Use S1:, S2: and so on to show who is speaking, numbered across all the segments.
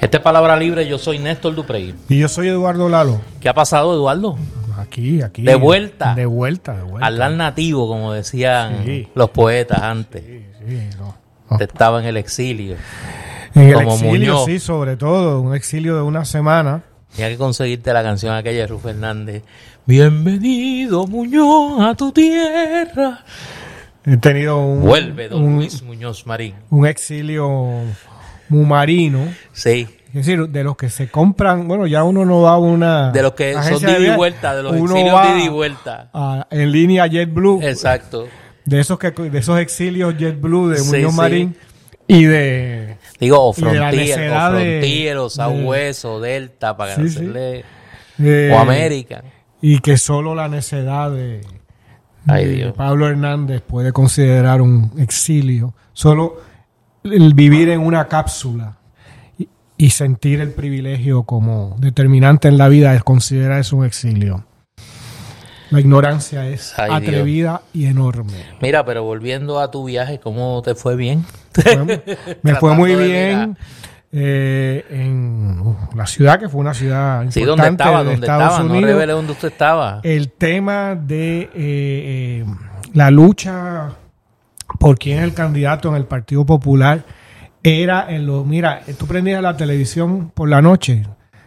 S1: Esta es Palabra Libre, yo soy Néstor Duprey.
S2: Y yo soy Eduardo Lalo.
S1: ¿Qué ha pasado, Eduardo?
S2: Aquí, aquí.
S1: De vuelta.
S2: De vuelta, de vuelta.
S1: Al nativo, como decían
S2: Sí.
S1: los poetas antes.
S2: Sí, sí, no.
S1: Te estaba en el exilio.
S2: En el
S1: Como
S2: exilio,
S1: Muñoz.
S2: sí, sobre todo. Un exilio de una semana.
S1: Tenía que conseguirte la canción aquella de Ruf Fernández. Bienvenido, Muñoz, a tu tierra.
S2: He tenido un,
S1: Vuelve, don
S2: un,
S1: Luis Muñoz Marín.
S2: un exilio muy marino.
S1: Sí.
S2: Es decir, de los que se compran, bueno, ya uno no va a una.
S1: De los que son de ida y vuelta, de los exilios de ida y vuelta.
S2: a- en línea JetBlue.
S1: Exacto.
S2: De esos, que, de esos exilios JetBlue de Muñoz
S1: sí.
S2: Marín. Y de.
S1: Digo, o Frontier, o
S2: de-
S1: Frontier, o Southwest,
S2: de-
S1: o Delta, para
S2: Sí,
S1: hacerle...
S2: de-
S1: O América.
S2: Y que solo la necedad de,
S1: Ay, Dios.
S2: Pablo Hernández puede considerar un exilio. Solo el vivir en una cápsula y, y sentir el privilegio como determinante en la vida es considerar eso un exilio. La ignorancia es
S1: Ay, Dios.
S2: atrevida y enorme.
S1: Mira, pero volviendo a tu viaje, ¿cómo te fue bien?
S2: Me fue muy bien eh, en uh, la ciudad, que fue una ciudad
S1: Sí,
S2: importante
S1: ¿dónde estaba?
S2: de
S1: ¿Dónde
S2: Estados
S1: estaba? No
S2: Unidos.
S1: revele dónde usted estaba.
S2: el tema de eh, eh, la lucha por quién el candidato en el Partido Popular era en lo mira tú prendías la televisión por la noche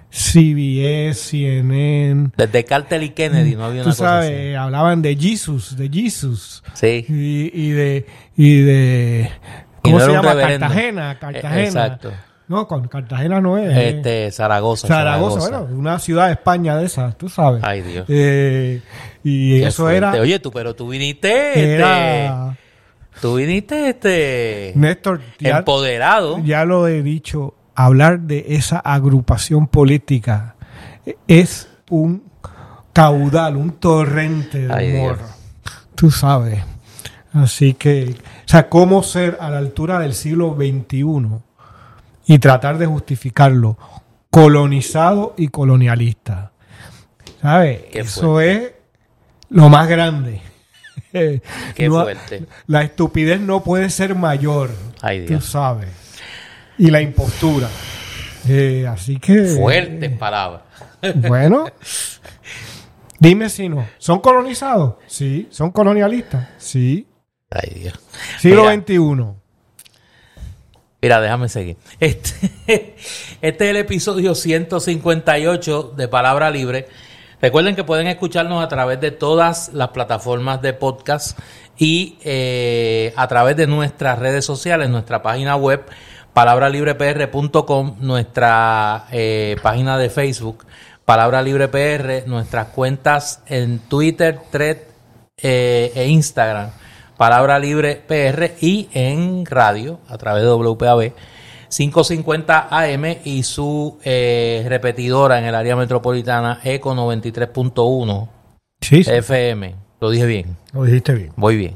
S2: CBS CNN
S1: Desde Cartel y Kennedy no había
S2: tú
S1: una cosa
S2: sabes
S1: así.
S2: hablaban de Jesus de Jesus
S1: Sí.
S2: y, y de y de
S1: Y
S2: cómo
S1: no
S2: se llama
S1: reverendo.
S2: Cartagena Cartagena
S1: Eh, exacto.
S2: no con Cartagena no es eh.
S1: Este, Zaragoza.
S2: Zaragoza, bueno, una ciudad de España de esas, tú sabes.
S1: Ay, Dios.
S2: Eh, y
S1: Qué
S2: eso
S1: fuerte.
S2: era,
S1: Oye, tú, pero tú viniste, este,
S2: era
S1: tú viniste, este,
S2: Néstor, ya,
S1: empoderado.
S2: ya lo he dicho, hablar de esa agrupación política es un caudal, un torrente de
S1: Ay,
S2: humor.
S1: Dios.
S2: Tú sabes. Así que, o sea, cómo ser a la altura del siglo XXI y tratar de justificarlo colonizado y colonialista. ¿Sabes? Eso es lo más grande.
S1: Qué
S2: No-
S1: fuerte.
S2: La estupidez no puede ser mayor.
S1: Ay,
S2: Tú
S1: Dios.
S2: sabes. Y la impostura. Eh, así que.
S1: Fuertes palabras.
S2: Bueno. Dime si no. ¿Son colonizados? Sí. ¿Son colonialistas? Sí.
S1: Ay, Dios.
S2: Siglo. XXI.
S1: Mira, déjame seguir. Este, este es el episodio 158 de Palabra Libre. Recuerden que pueden escucharnos a través de todas las plataformas de podcast y eh, a través de nuestras redes sociales, nuestra página web palabralibrepr.com, nuestra eh, página de Facebook Palabra Libre PR, nuestras cuentas en Twitter, Thread eh, e Instagram Palabra Libre PR y en radio a través de WPAB 550 AM y su eh, repetidora en el área metropolitana ECO 93.1
S2: Sí, sí.
S1: FM. Lo dije bien,
S2: Lo dijiste bien.
S1: voy bien.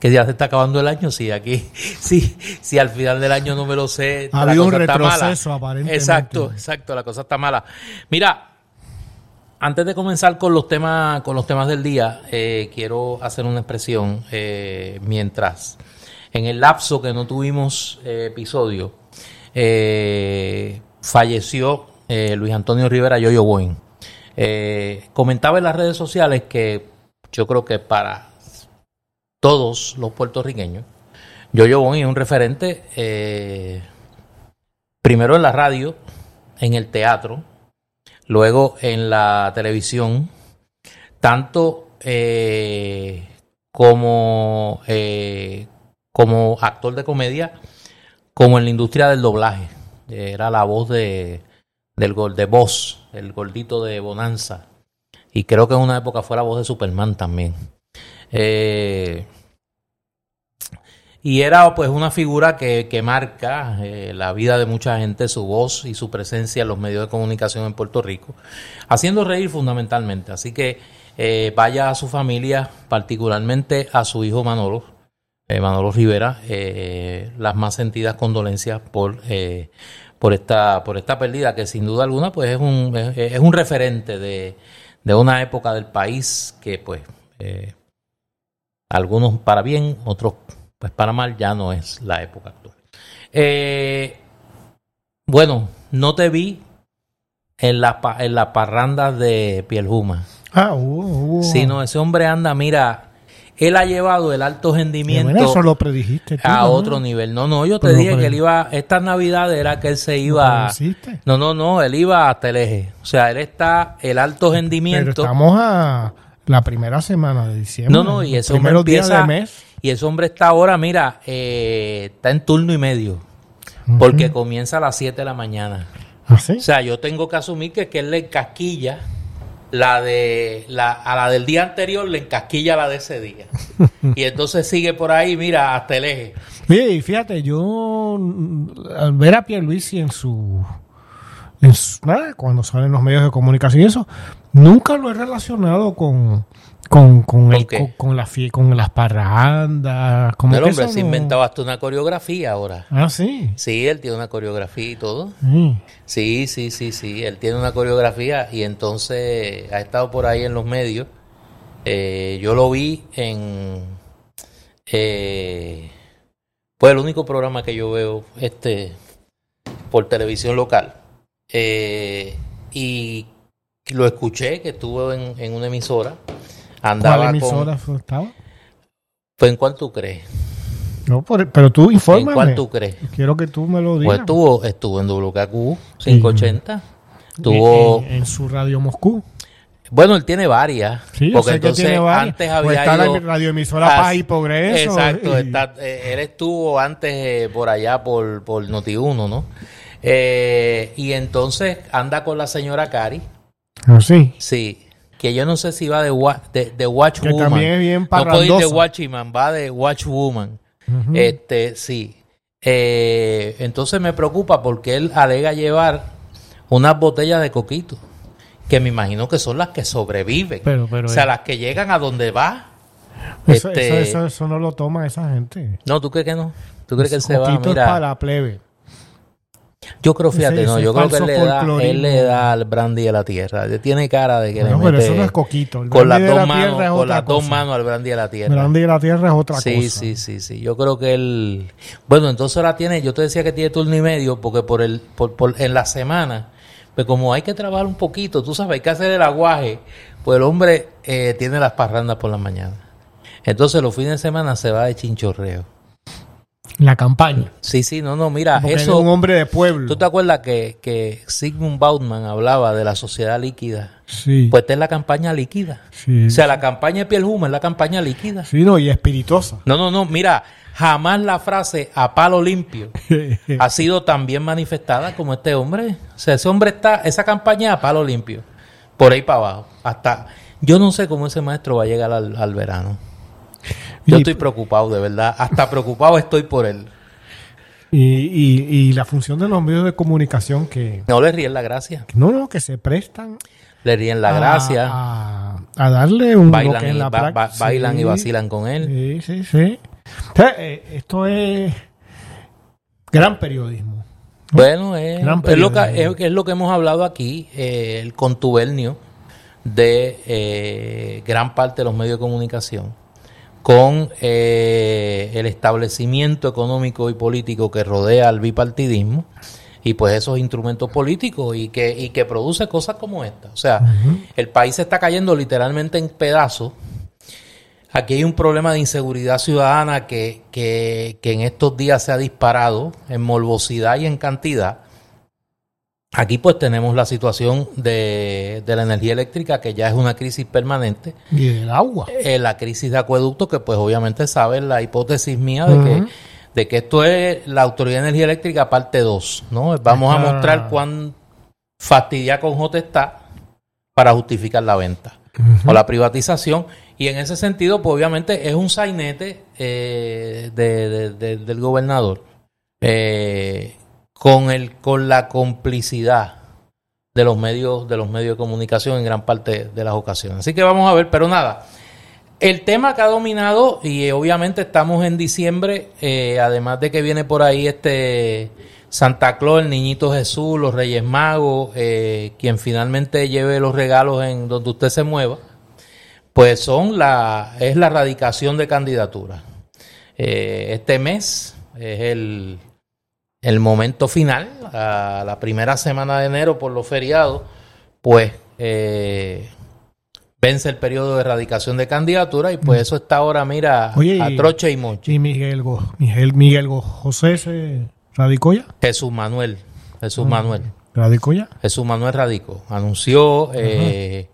S1: Que ya se está acabando el año, sí, aquí, sí, sí, al final del año no me lo sé.
S2: Ha
S1: la
S2: habido un
S1: cosa está mala.
S2: retroceso, aparentemente.
S1: Exacto, exacto, la cosa está mala. Mira, antes de comenzar con los temas, con los temas del día, eh, quiero hacer una expresión eh, mientras en el lapso que no tuvimos eh, episodio eh, falleció eh, Luis Antonio Rivera Yoyo Boing. Eh, comentaba en las redes sociales que yo creo que para todos los puertorriqueños, Yoyo Boing es un referente primero en la radio, en el teatro, luego en la televisión, tanto como, eh, como actor de comedia, como en la industria del doblaje. Era la voz de, del gol de voz, el gordito de Bonanza. Y creo que en una época fue la voz de Superman también. Eh, y era pues una figura que, que marca eh, la vida de mucha gente, su voz y su presencia en los medios de comunicación en Puerto Rico, haciendo reír fundamentalmente. Así que eh, vaya a su familia, particularmente a su hijo Manolo, Manolo Rivera, eh, las más sentidas condolencias por, eh, por, esta, por esta pérdida, que sin duda alguna pues es un, es, es un referente de, de una época del país que pues eh, algunos para bien, otros pues para mal ya no es la época actual. Eh, bueno, no te vi en la, en la parranda de Pielhuma.
S2: Ah, hubo, hubo.
S1: Si no, ese hombre anda, mira, él ha llevado el alto
S2: Bueno,
S1: rendimiento
S2: eso lo predijiste tú,
S1: a
S2: ¿no?
S1: otro nivel. No, no, yo te
S2: Pero,
S1: dije
S2: pero-
S1: que él iba, estas navidades era que él se iba... No, no, no, él iba hasta el eje. O sea, él está, el alto
S2: Pero
S1: rendimiento...
S2: estamos a la primera semana de diciembre.
S1: No, no, y ese hombre empieza...
S2: del mes.
S1: Y ese hombre está ahora, mira, eh, está en turno y medio. Porque comienza a las 7 de la mañana.
S2: ¿Así?
S1: O sea, yo tengo que asumir que, que él le encasquilla la de la, a la del día anterior le encasquilla la de ese día. y entonces sigue por ahí, mira, hasta el eje.
S2: Oye, y fíjate, yo mm, al ver a Pierluisi en su, en su- nada, cuando salen los medios de comunicación y eso, nunca lo he relacionado con con, con, el- con, con la con las parrandas, como
S1: el hombre se
S2: no-
S1: inventaba hasta una coreografía ahora.
S2: Ah, sí.
S1: Sí, él tiene una coreografía y todo.
S2: Sí.
S1: Sí, sí, sí, sí. Él tiene una coreografía y entonces ha estado por ahí en los medios. Eh, yo lo vi en. eh, pues el único programa que yo veo este por televisión local. Eh, y lo escuché que estuvo en, en una emisora. Andaba
S2: ¿Cuál
S1: con.
S2: emisora fue- estaba?
S1: Pues, ¿En cuál tú crees?
S2: No, pero tú
S1: ¿En
S2: infórmame.
S1: cuál tú crees?
S2: Quiero que tú me lo digas.
S1: Pues estuvo, estuvo en WKQ 580.
S2: En-
S1: Tuvo.
S2: en, en su radio Moscú.
S1: Bueno, él tiene varias.
S2: Sí, yo
S1: porque entonces
S2: tiene varias.
S1: antes
S2: Pues
S1: había
S2: está la
S1: ido
S2: radioemisora
S1: a-
S2: Paz y Progreso.
S1: Exacto,
S2: y-
S1: está- eh, él estuvo antes eh, por allá por, por Noti1, ¿no? Eh, y entonces anda con la señora Cari,
S2: Ah, sí.
S1: sí, que yo no sé si va de, wa- de, de Watch
S2: Que
S1: Woman.
S2: también es bien
S1: no puede ir de. Watchman, va de Watch Woman.
S2: Ujú.
S1: Este, sí. Eh, entonces me preocupa porque él alega llevar unas botellas de coquito, que me imagino que son las que sobreviven.
S2: Pero- pero,
S1: o sea,
S2: eh.
S1: las que llegan a donde va.
S2: Eso,
S1: este-
S2: eso, eso, eso no lo toma esa gente.
S1: No, ¿tú crees que no? ¿Tú crees que él se va? Mira,
S2: para la plebe.
S1: Yo creo, fíjate,
S2: ese-
S1: no, yo creo que él le, da, él le da al brandy a la tierra. Él tiene cara de que
S2: Bueno,
S1: le
S2: pero
S1: mete
S2: eso no es coquito. El
S1: con las dos
S2: la
S1: manos, con las dos manos al brandy a la tierra.
S2: Brandy de la tierra es otra
S1: Sí,
S2: cosa.
S1: sí, sí, sí. Yo creo que él. Bueno, entonces ahora tiene. Yo te decía que tiene turno y medio, porque por el, por, por- en la semana, pues como hay que trabajar un poquito, tú sabes, hay que hacer el aguaje, pues el hombre eh, tiene las parrandas por la mañana. Entonces los fines de semana se va de chinchorreo.
S2: La campaña.
S1: Sí, sí, no, no, mira,
S2: Porque
S1: eso.
S2: es un hombre de pueblo.
S1: ¿Tú te acuerdas que, que Sigmund Bauman hablaba de la sociedad líquida?
S2: Sí.
S1: Pues esta es la campaña líquida.
S2: sí.
S1: O sea, la campaña de Piel Huma es la campaña líquida.
S2: sí, no, y espirituosa.
S1: No, no, no, mira, jamás la frase a palo limpio ha sido tan bien manifestada como este hombre. O sea, ese hombre está, esa campaña a palo limpio, por ahí para abajo. Hasta, yo no sé cómo ese maestro va a llegar al, al verano. Yo estoy preocupado, de verdad. Hasta preocupado estoy por él.
S2: Y, y, y la función de los medios de comunicación que,
S1: No le ríen la gracia.
S2: no, no, que se prestan
S1: Le ríen la
S2: a-
S1: gracia.
S2: A, a darle un
S1: bailan
S2: es
S1: y,
S2: la
S1: ba-
S2: prac-
S1: ba- bailan y vacilan con él.
S2: Sí, sí, sí. O sea, eh, esto es gran periodismo.
S1: Bueno, es,
S2: Gran
S1: es lo que, es lo que hemos hablado aquí, eh, el contubernio de eh, gran parte de los medios de comunicación con eh, el establecimiento económico y político que rodea al bipartidismo y pues esos instrumentos políticos y que, y que produce cosas como esta. O sea, el país se está cayendo literalmente en pedazos. Aquí hay un problema de inseguridad ciudadana que, que, que en estos días se ha disparado en morbosidad y en cantidad. Aquí pues tenemos la situación de, de la energía eléctrica que ya es una crisis permanente.
S2: Y del agua.
S1: Eh, la crisis de acueducto que pues obviamente saben la hipótesis mía de que de que esto es la Autoridad de Energía Eléctrica parte 2, ¿no? Vamos a
S2: Está-
S1: mostrar cuán fastidia con J está para justificar la venta o la privatización. Y en ese sentido, pues obviamente es un sainete eh, de- de- de- del gobernador eh, con el con la complicidad de los medios de los medios de comunicación en gran parte de las ocasiones. Así que vamos a ver, pero nada. El tema que ha dominado, y eh, obviamente estamos en diciembre, eh, además de que viene por ahí este Santa Claus, el Niñito Jesús, los Reyes Magos, eh, quien finalmente lleve los regalos en donde usted se mueva, pues son la, es la radicación de candidatura. Eh, este mes es el, el momento final, a la primera semana de enero por los feriados, pues eh, vence el periodo de erradicación de candidatura y pues eso está ahora, mira,
S2: Oye,
S1: a troche y moche.
S2: Y Miguel, Go- Miguel, Miguel Go- José se radicó ya.
S1: Jesús Manuel, Jesús
S2: Mm.
S1: Manuel,
S2: Radicó ya.
S1: Jesús Manuel Radico, anunció eh,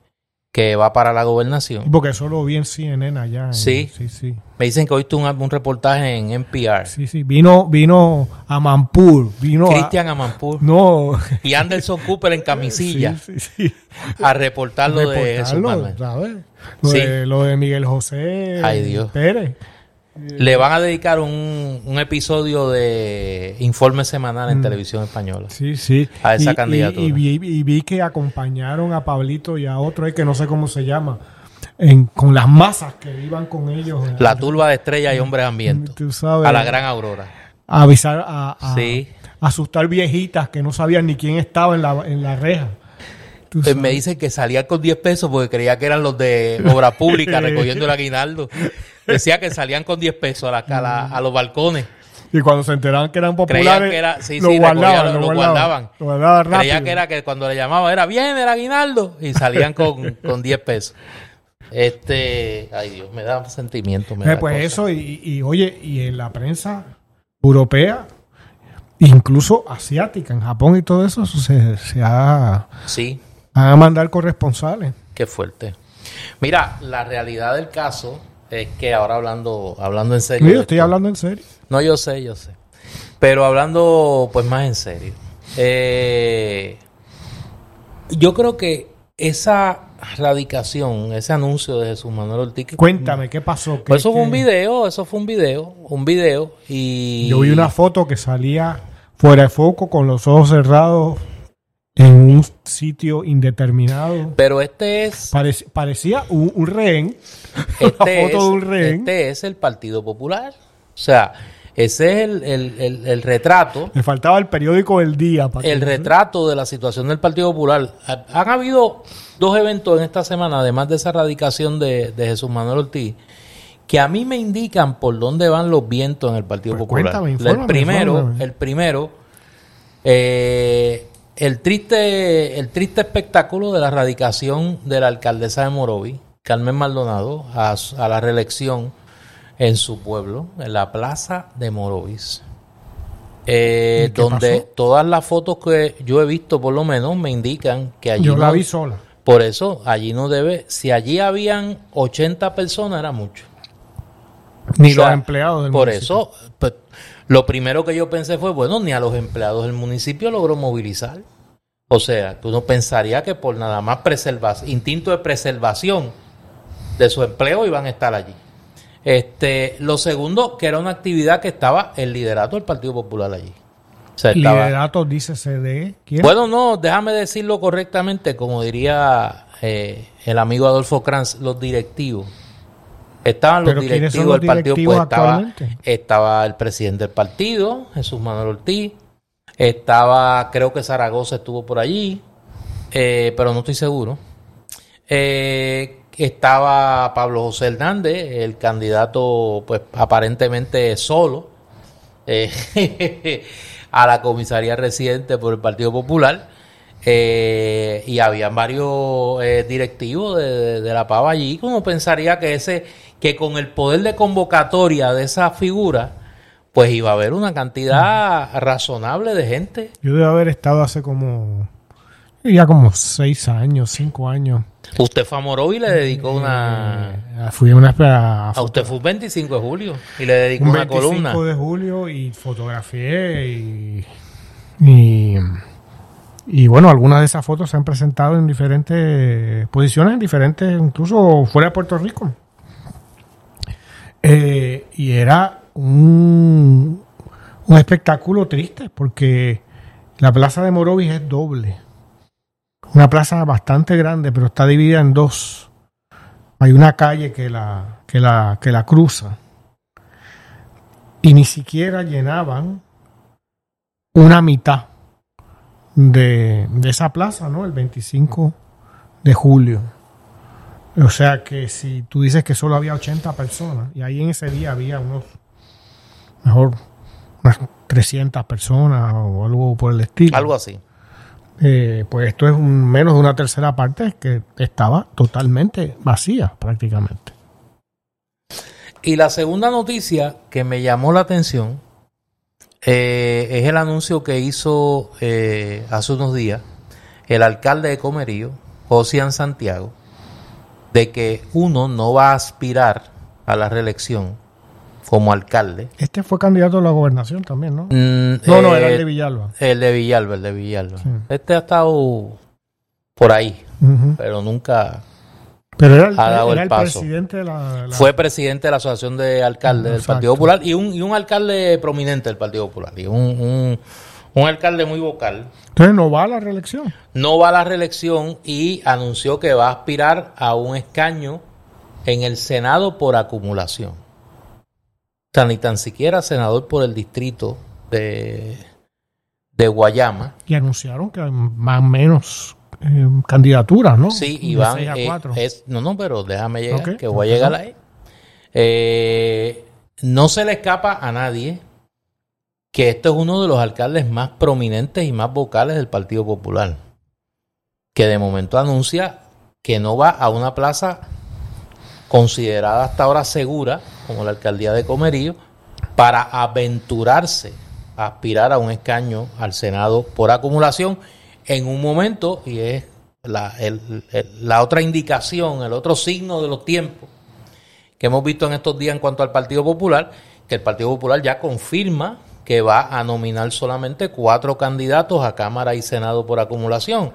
S1: que va para la gobernación.
S2: Porque eso lo vi en CNN allá. en-
S1: Sí.
S2: Sí, sí.
S1: Me dicen que hoy tuvo un, un reportaje en NPR.
S2: Sí, sí. Vino, vino a Mampur. Vino
S1: Cristian Amanpur
S2: a. No.
S1: y Anderson Cooper en camisilla
S2: Sí, sí, sí.
S1: a reportar lo de Manuel.
S2: ¿sabes? Lo,
S1: Sí.
S2: de, lo de Miguel José
S1: Ay, Dios.
S2: Pérez.
S1: Le van a dedicar un, un episodio de informe semanal en televisión española.
S2: Sí, sí.
S1: A esa
S2: Y-
S1: candidatura.
S2: Y, vi, y vi que acompañaron a Pablito y a otro, eh, que no sé cómo se llama, en, con las masas que iban con ellos.
S1: La turba de estrellas y hombres hambrientos.
S2: Tú sabes.
S1: A la gran aurora.
S2: a avisar a, a-
S1: Sí.
S2: a asustar viejitas que no sabían ni quién estaba en la, en la reja.
S1: Pues me dicen que salía con 10 pesos porque creía que eran los de obra pública recogiendo el aguinaldo. Decía que salían con 10 pesos a, la, a, la- a los balcones.
S2: Y cuando se enteraban que eran
S1: Creían
S2: populares,
S1: que era, sí,
S2: lo,
S1: sí,
S2: guardaban, lo,
S1: lo
S2: guardaban. Lo
S1: que era que cuando le llamaba era viene el aguinaldo y salían con, con 10 pesos. Este, ay Dios, me da sentimiento. Me
S2: Eh,
S1: da
S2: pues
S1: cosa.
S2: eso, y, y oye, y en la prensa europea, incluso asiática, en Japón y todo eso, eso se, se ha,
S1: Sí,
S2: van a mandar corresponsales.
S1: qué fuerte. Mira, la realidad del caso es que ahora hablando, hablando en serio.
S2: Yo estoy
S1: esto-
S2: hablando en serio.
S1: No, yo sé, yo sé. Pero hablando pues más en serio. eh, yo creo que esa radicación, ese anuncio de Jesús Manuel Ortiz. que-
S2: Cuéntame, ¿qué pasó?
S1: Pues eso
S2: ¿Qué-
S1: fue un video, eso fue un video, un video y...
S2: Yo vi una foto que salía fuera de foco con los ojos cerrados en un sitio indeterminado.
S1: Pero este es...
S2: Parec- parecía un, un rehén.
S1: Este
S2: una
S1: es,
S2: foto de un rehén.
S1: este es el Partido Popular. O sea, ese es el, el- el- el retrato
S2: Le faltaba el periódico del día. para
S1: el
S2: que-
S1: retrato de la situación del Partido Popular. Ha- Han habido dos eventos en esta semana, además de esa radicación de, de Jesús Manuel Ortiz, que a mí me indican por dónde van los vientos en el Partido
S2: Pues
S1: Popular.
S2: cuéntame,
S1: el primero, el primero, eh, el triste, el triste espectáculo de la radicación de la alcaldesa de Morovi, Carmen Maldonado, a, la reelección en su pueblo, en la plaza de Morovis. Eh,
S2: ¿Y qué
S1: donde
S2: pasó?
S1: todas las fotos que yo he visto, por lo menos, me indican que allí
S2: Yo la vi sola.
S1: por eso, allí no debe, si allí habían 80 personas, era mucho.
S2: Ni
S1: O sea,
S2: los empleados del
S1: Por
S2: municipio.
S1: eso, pues, lo primero que yo pensé fue, bueno, ni a los empleados del municipio logró movilizar. O sea, que uno pensaría que por nada más preservación, instinto de preservación de su empleo iban a estar allí. Este, lo segundo, que era una actividad que estaba el liderato del Partido Popular allí. O sea, estaba-
S2: Liderato dice CD. ¿Quién?
S1: bueno, no, déjame decirlo correctamente, como diría eh, el amigo Adolfo Kranz, los directivos. Estaban los
S2: Pero ¿quiénes son
S1: directivos
S2: los
S1: del partido, pues estaba, estaba el presidente del partido, Jesús Manuel Ortiz, estaba, creo que Zaragoza estuvo por allí, eh, pero no estoy seguro. Eh, estaba Pablo José Hernández, el candidato, pues aparentemente solo, eh, a la comisaría residente por el Partido Popular. eh, y habían varios eh, directivos de, de- de la Pava allí. Uno pensaría que ese, que con el poder de convocatoria de esa figura, pues iba a haber una cantidad razonable de gente.
S2: Yo debo haber estado hace como. Ya como seis años, cinco años.
S1: Usted fue a Morovi y le dedicó una.
S2: Eh, fui a una. A,
S1: A usted fue un 25 de julio y le dedicó
S2: un
S1: una
S2: 25
S1: columna.
S2: de julio y fotografié y, y, y bueno, algunas de esas fotos se han presentado en diferentes posiciones, en diferentes, incluso fuera de Puerto Rico. Eh, y era un, un espectáculo triste porque la plaza de Morovis es doble. Una plaza bastante grande, pero está dividida en dos. Hay una calle que la, que la, que la cruza y ni siquiera llenaban una mitad de, de esa plaza, ¿no? El 25 de julio. O sea que si tú dices que solo había 80 personas, y ahí en ese día había unos, mejor, unas 300 personas o algo por el estilo.
S1: Algo así.
S2: Eh, pues esto es un- menos de una tercera parte que estaba totalmente vacía prácticamente.
S1: Y la segunda noticia que me llamó la atención eh, es el anuncio que hizo eh, hace unos días el alcalde de Comerío, Josian Santiago, de que uno no va a aspirar a la reelección como alcalde.
S2: Este fue candidato a la gobernación también, ¿no?
S1: Mm,
S2: No, no,
S1: eh,
S2: era el de Villalba.
S1: El de Villalba, el de Villalba.
S2: Sí.
S1: Este ha estado por ahí, pero nunca
S2: Pero era el,
S1: Ha dado
S2: era
S1: el
S2: el
S1: paso.
S2: presidente de la... la-
S1: fue presidente de la Asociación de Alcaldes del. Partido Popular y un, y un alcalde prominente del Partido Popular. Y un, un, un alcalde muy vocal.
S2: Entonces no va a la reelección.
S1: No va a la reelección y anunció que va a aspirar a un escaño en el Senado por acumulación. Sea, ni tan siquiera senador por el distrito de, de Guayama.
S2: Y anunciaron que más o menos eh, candidaturas, ¿no?
S1: Sí, Iván. eh, es, no, no, pero déjame llegar, que voy a llegar
S2: ajá.
S1: ahí. Eh, no se le escapa a nadie que este es uno de los alcaldes más prominentes y más vocales del Partido Popular. Que de momento anuncia que no va a una plaza considerada hasta ahora segura, como la alcaldía de Comerío, para aventurarse a aspirar a un escaño al Senado por acumulación en un momento, y es la, la otra indicación, el otro signo de los tiempos que hemos visto en estos días en cuanto al Partido Popular, que el Partido Popular ya confirma que va a nominar solamente cuatro candidatos a Cámara y Senado por acumulación.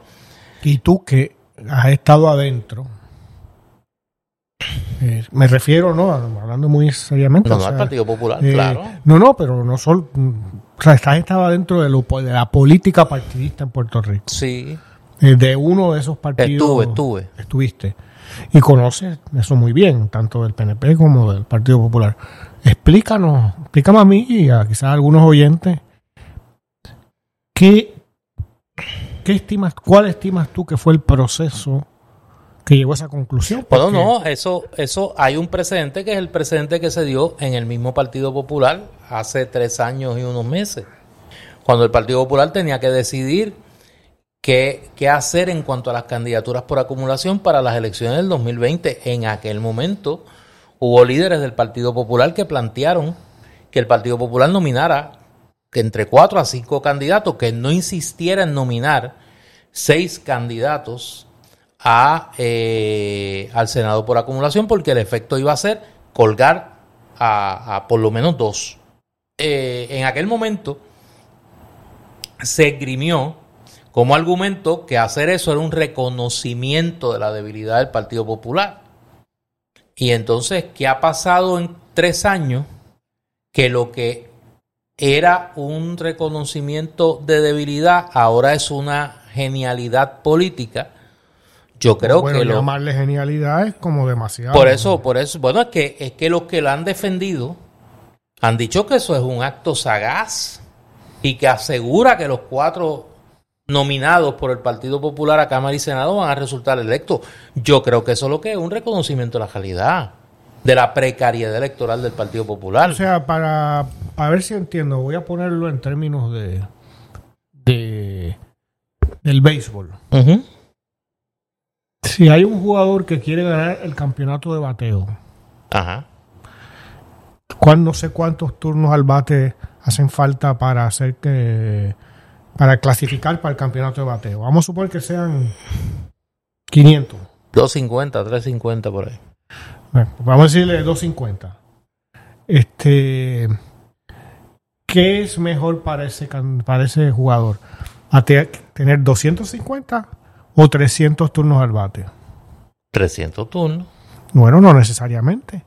S2: Y tú que has estado adentro, eh, me refiero, ¿no? Hablando muy seriamente.
S1: No,
S2: o
S1: no,
S2: sea,
S1: al Partido Popular,
S2: eh,
S1: claro.
S2: No, no, pero no solo. O sea, estás estado adentro de, lo, de la política partidista en Puerto Rico.
S1: Sí,
S2: eh, de uno de esos partidos.
S1: estuve, estuve.
S2: Estuviste. Y conoces eso muy bien, tanto del PNP como del Partido Popular. Explícanos, explícame a mí y a quizás a algunos oyentes, ¿qué, qué estimas, cuál estimas tú que fue el proceso que llegó a esa conclusión?
S1: Bueno,
S2: Porque-
S1: no, eso, eso hay un precedente que es el precedente que se dio en el mismo Partido Popular hace tres años y unos meses, cuando el Partido Popular tenía que decidir qué, qué hacer en cuanto a las candidaturas por acumulación para las elecciones del 2020. En aquel momento hubo líderes del Partido Popular que plantearon que el Partido Popular nominara que entre cuatro a cinco candidatos, que no insistiera en nominar seis candidatos a, eh, al Senado por acumulación, porque el efecto iba a ser colgar a, por lo menos dos. Eh, en aquel momento se esgrimió como argumento que hacer eso era un reconocimiento de la debilidad del Partido Popular. Y entonces, ¿qué ha pasado en tres años? Que lo que era un reconocimiento de debilidad ahora es una genialidad política. Yo creo
S2: bueno,
S1: que lo,
S2: llamarle genialidad es como demasiado.
S1: por eso, por eso, bueno, es que, es que los que la han defendido han dicho que eso es un acto sagaz y que asegura que los cuatro nominados por el Partido Popular a Cámara y Senado van a resultar electos. Yo creo que eso es lo que es un reconocimiento de la calidad, de la precariedad electoral del Partido Popular.
S2: O sea, para, ver si entiendo, voy a ponerlo en términos de, de del béisbol.
S1: Ujú.
S2: Si hay un jugador que quiere ganar el campeonato de bateo,
S1: Ajá.
S2: ¿cuán- no sé cuántos turnos al bate hacen falta para hacer que para clasificar para el campeonato de bateo. Vamos a suponer que sean 500.
S1: 250, 350 por ahí.
S2: Bueno, pues vamos a decirle 250. Este, ¿qué es mejor para ese para ese jugador? ¿A te- tener 250 o 300 turnos al bate?
S1: 300 turnos.
S2: Bueno, no necesariamente.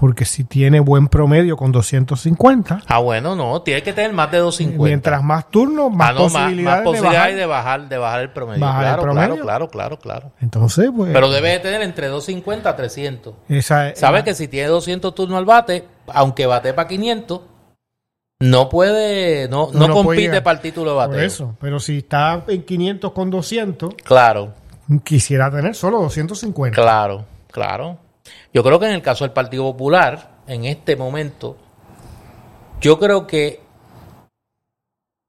S2: Porque si tiene buen promedio con 250,
S1: Ah, bueno, no, tiene que tener más de 250.
S2: mientras más turnos, más
S1: Ah, no, más,
S2: posibilidades,
S1: más posibilidades
S2: de
S1: de
S2: bajar.
S1: bajar, de bajar el promedio.
S2: Bajar el
S1: claro,
S2: promedio.
S1: claro, claro, claro, claro.
S2: Entonces, pues.
S1: Pero debe de tener entre 250 a 300.
S2: esa,
S1: Sabe que si tiene 200 turnos al bate, aunque bate para 500, no puede, no, no,
S2: No,
S1: compite para el título de
S2: Por
S1: bateo.
S2: eso. Pero si está en 500 con 200,
S1: Claro,
S2: quisiera tener solo 250.
S1: claro, claro. Yo creo que en el caso del Partido Popular, en este momento, yo creo que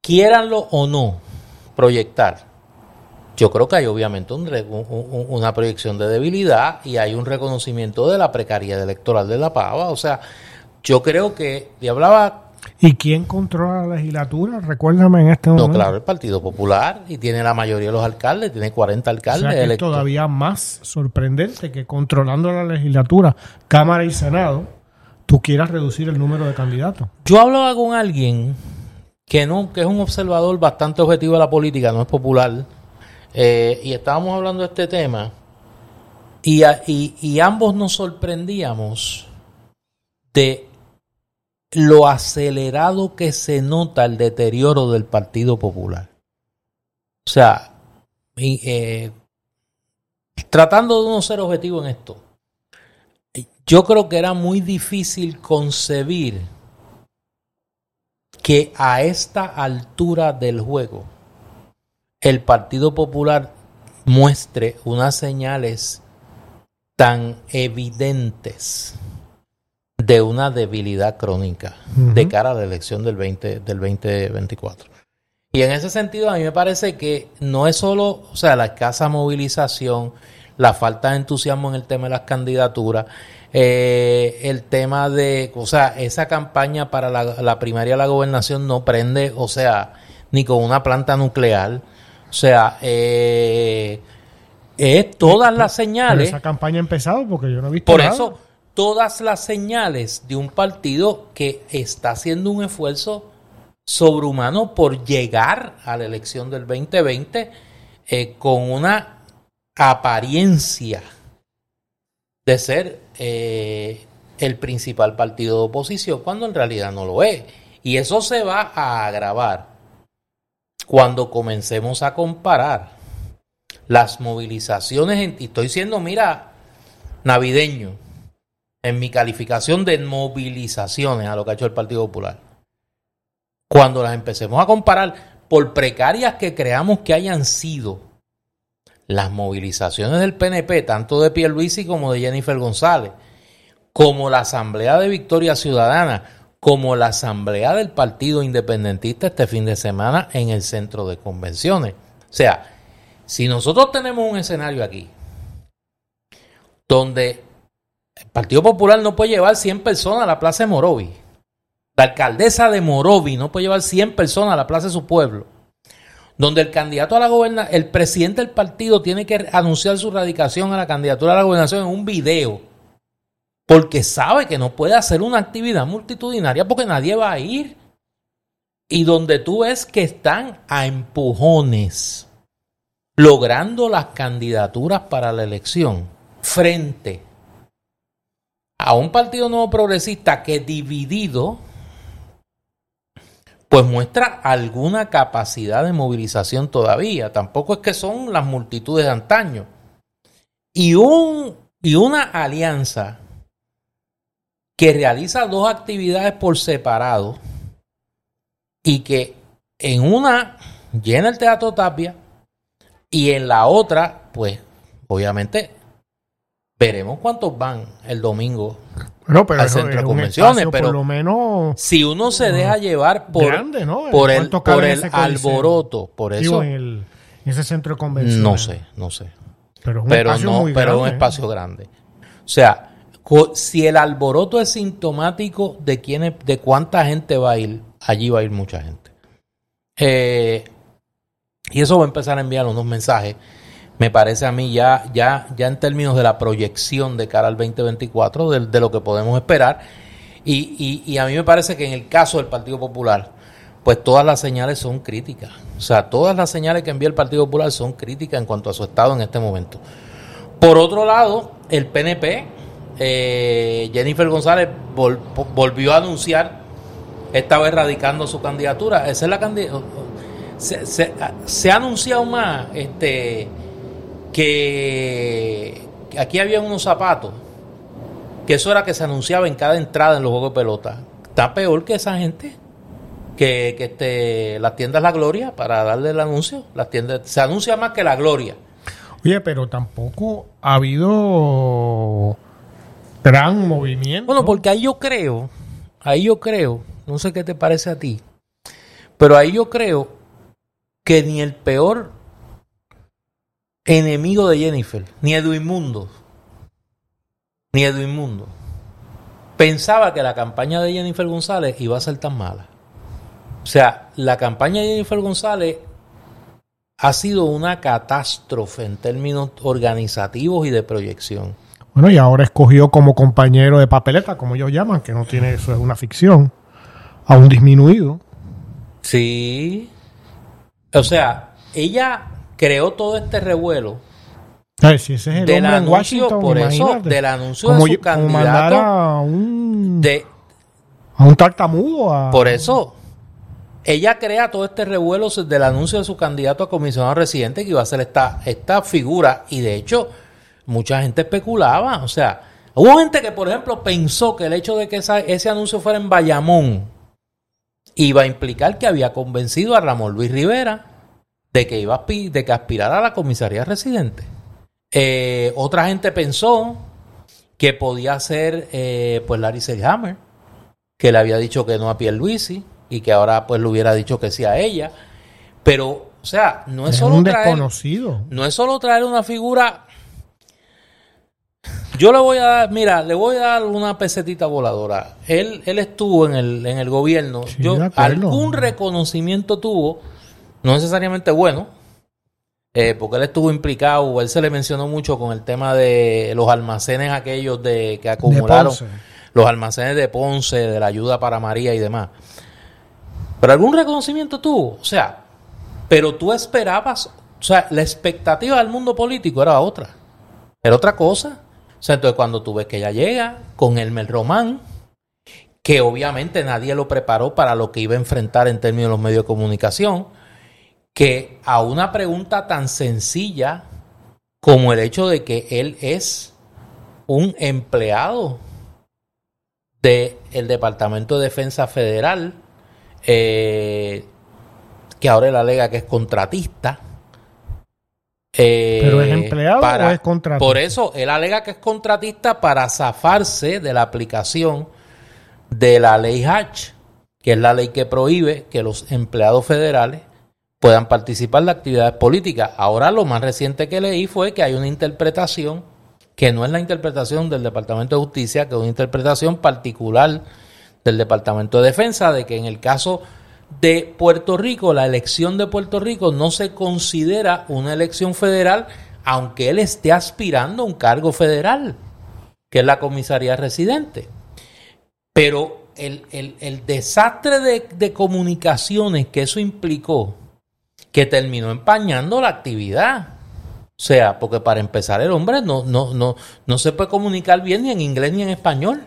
S1: quieranlo o no proyectar, yo creo que hay obviamente una proyección de debilidad y hay un reconocimiento de la precariedad electoral de la Pava. O sea, yo creo que, y hablaba...
S2: ¿Y quién controla la legislatura? Recuérdame en este momento.
S1: No, claro, el Partido Popular y tiene la mayoría de los alcaldes, tiene 40 alcaldes. O
S2: sea, es todavía más sorprendente que controlando la legislatura, Cámara y Senado, tú quieras reducir el número de candidatos.
S1: Yo hablaba con alguien que no, que es un observador bastante objetivo de la política, no es popular, eh, y estábamos hablando de este tema, y, y ambos nos sorprendíamos de lo acelerado que se nota el deterioro del Partido Popular. O sea, eh, tratando de no ser objetivo en esto, yo creo que era muy difícil concebir que a esta altura del juego el Partido Popular muestre unas señales tan evidentes de una debilidad crónica de cara a la elección del, 20, del 2024. Y en ese sentido, a mí me parece que no es solo, o sea, la escasa movilización, la falta de entusiasmo en el tema de las candidaturas, eh, el tema de, o sea, esa campaña para la, primaria de la gobernación no prende, o sea, ni con una planta nuclear, o sea, eh, es todas las señales.
S2: esa campaña ha empezado porque yo no he visto
S1: Por eso, todas las señales de un partido que está haciendo un esfuerzo sobrehumano por llegar a la elección del 2020 eh, con una apariencia de ser eh, el principal partido de oposición cuando en realidad no lo es. Y eso se va a agravar cuando comencemos a comparar las movilizaciones, y estoy siendo, mira, navideño, en mi calificación de movilizaciones a lo que ha hecho el Partido Popular. Cuando las empecemos a comparar, por precarias que creamos que hayan sido las movilizaciones del PNP, tanto de Pierluisi como de Jennifer González, como la Asamblea de Victoria Ciudadana, como la Asamblea del Partido Independentista este fin de semana en el centro de convenciones. O sea, si nosotros tenemos un escenario aquí donde Partido Popular no puede llevar 100 personas a la Plaza de Morovi. La alcaldesa de Morovi no puede llevar 100 personas a la Plaza de su pueblo. Donde el candidato a la gobernación, el presidente del partido tiene que anunciar su radicación a la candidatura a la gobernación en un video. Porque sabe que no puede hacer una actividad multitudinaria porque nadie va a ir. Y donde tú ves que están a empujones logrando las candidaturas para la elección frente a un partido nuevo progresista que dividido, pues muestra alguna capacidad de movilización todavía. Tampoco es que son las multitudes de antaño. Y, un, y una alianza que realiza dos actividades por separado y que en una llena el Teatro Tapia y en la otra, pues obviamente Veremos cuántos van el domingo
S2: al centro de convenciones, pero por lo menos
S1: si uno se deja llevar por, por el, por el alboroto, por eso
S2: en, ese centro de convenciones.
S1: No sé, no sé. Pero, es un no, pero un espacio grande. O sea, si el alboroto es sintomático de quién de cuánta gente va a ir, allí va a ir mucha gente. Eh, y eso va a empezar a enviar unos mensajes me parece a mí ya, ya, ya en términos de la proyección de cara al 2024, de, lo que podemos esperar. Y, y, a mí me parece que en el caso del Partido Popular, pues todas las señales son críticas. O sea, todas las señales que envía el Partido Popular son críticas en cuanto a su estado en este momento. Por otro lado, el PNP, eh, Jennifer González volvió a anunciar, esta vez radicando su candidatura. Esa es la candidatura. Se, se, se, ha anunciado más este que aquí había unos zapatos, que eso era que se anunciaba en cada entrada en los juegos de pelota. Está peor que esa gente. Que, que este, las tiendas La Gloria para darle el anuncio. Las tiendas, se anuncia más que La Gloria.
S2: Oye, pero tampoco ha habido gran movimiento.
S1: Bueno, porque ahí yo creo, ahí yo creo, no sé qué te parece a ti, Pero ahí yo creo que ni el peor enemigo de Jennifer, ni Edwin Mundo, ni Edwin Mundo, pensaba que la campaña de Jennifer González iba a ser tan mala. O sea, la campaña de Jennifer González ha sido una catástrofe en términos organizativos y de proyección.
S2: Bueno, y ahora escogió como compañero de papeleta, como ellos llaman, que no tiene eso, es una ficción, a un disminuido.
S1: Sí. O sea, ella creó todo este revuelo.
S2: Ay, si ese es el
S1: del anuncio,
S2: Washington,
S1: por eso, del anuncio
S2: como,
S1: de su candidato.
S2: a un,
S1: De,
S2: a un tartamudo a...
S1: por eso, ella crea todo este revuelo del anuncio de su candidato a comisionado residente que iba a ser esta, esta figura. Y de hecho, mucha gente especulaba. O sea, hubo gente que, por ejemplo, pensó que el hecho de que esa- ese anuncio fuera en Bayamón iba a implicar que había convencido a Ramón Luis Rivera de que iba a de que aspirara a la comisaría residente. Eh, otra gente pensó que podía ser eh, pues Larry Selhammer, que le había dicho que no a Pierluisi y que ahora pues le hubiera dicho que sí a ella. Pero, o sea, no es,
S2: es
S1: solo
S2: un
S1: traer,
S2: desconocido.
S1: no es solo traer una figura. Yo le voy a dar, mira, le voy a dar una pesetita voladora. Él, él estuvo en el, en el gobierno.
S2: Sí,
S1: Yo algún reconocimiento tuvo, no necesariamente bueno, eh, porque él estuvo implicado, él se le mencionó mucho con el tema de los almacenes aquellos de que acumularon, los almacenes de Ponce, de la ayuda para María y demás. Pero algún reconocimiento tuvo, o sea, pero tú esperabas, o sea, la expectativa del mundo político era otra, era otra cosa. O sea, entonces cuando tú ves que ella llega con Elmer Román, que obviamente nadie lo preparó para lo que iba a enfrentar en términos de los medios de comunicación, que a una pregunta tan sencilla como el hecho de que él es un empleado del Departamento de Defensa Federal, eh, que ahora él alega que es contratista. eh,
S2: ¿Pero es empleado o es contratista?
S1: Por eso, él alega que es contratista para zafarse de la aplicación de la ley Hatch, que es la ley que prohíbe que los empleados federales puedan participar de actividades políticas. Ahora lo más reciente que leí fue que hay una interpretación que no es la interpretación del Departamento de Justicia, que es una interpretación particular del Departamento de Defensa, de que en el caso de Puerto Rico, la elección de Puerto Rico no se considera una elección federal, aunque él esté aspirando a un cargo federal, que es la comisaría residente. Pero el, el- el desastre de, de comunicaciones que eso implicó, que terminó empañando la actividad. O sea, porque para empezar el hombre no, no, no, no se puede comunicar bien ni en inglés ni en español.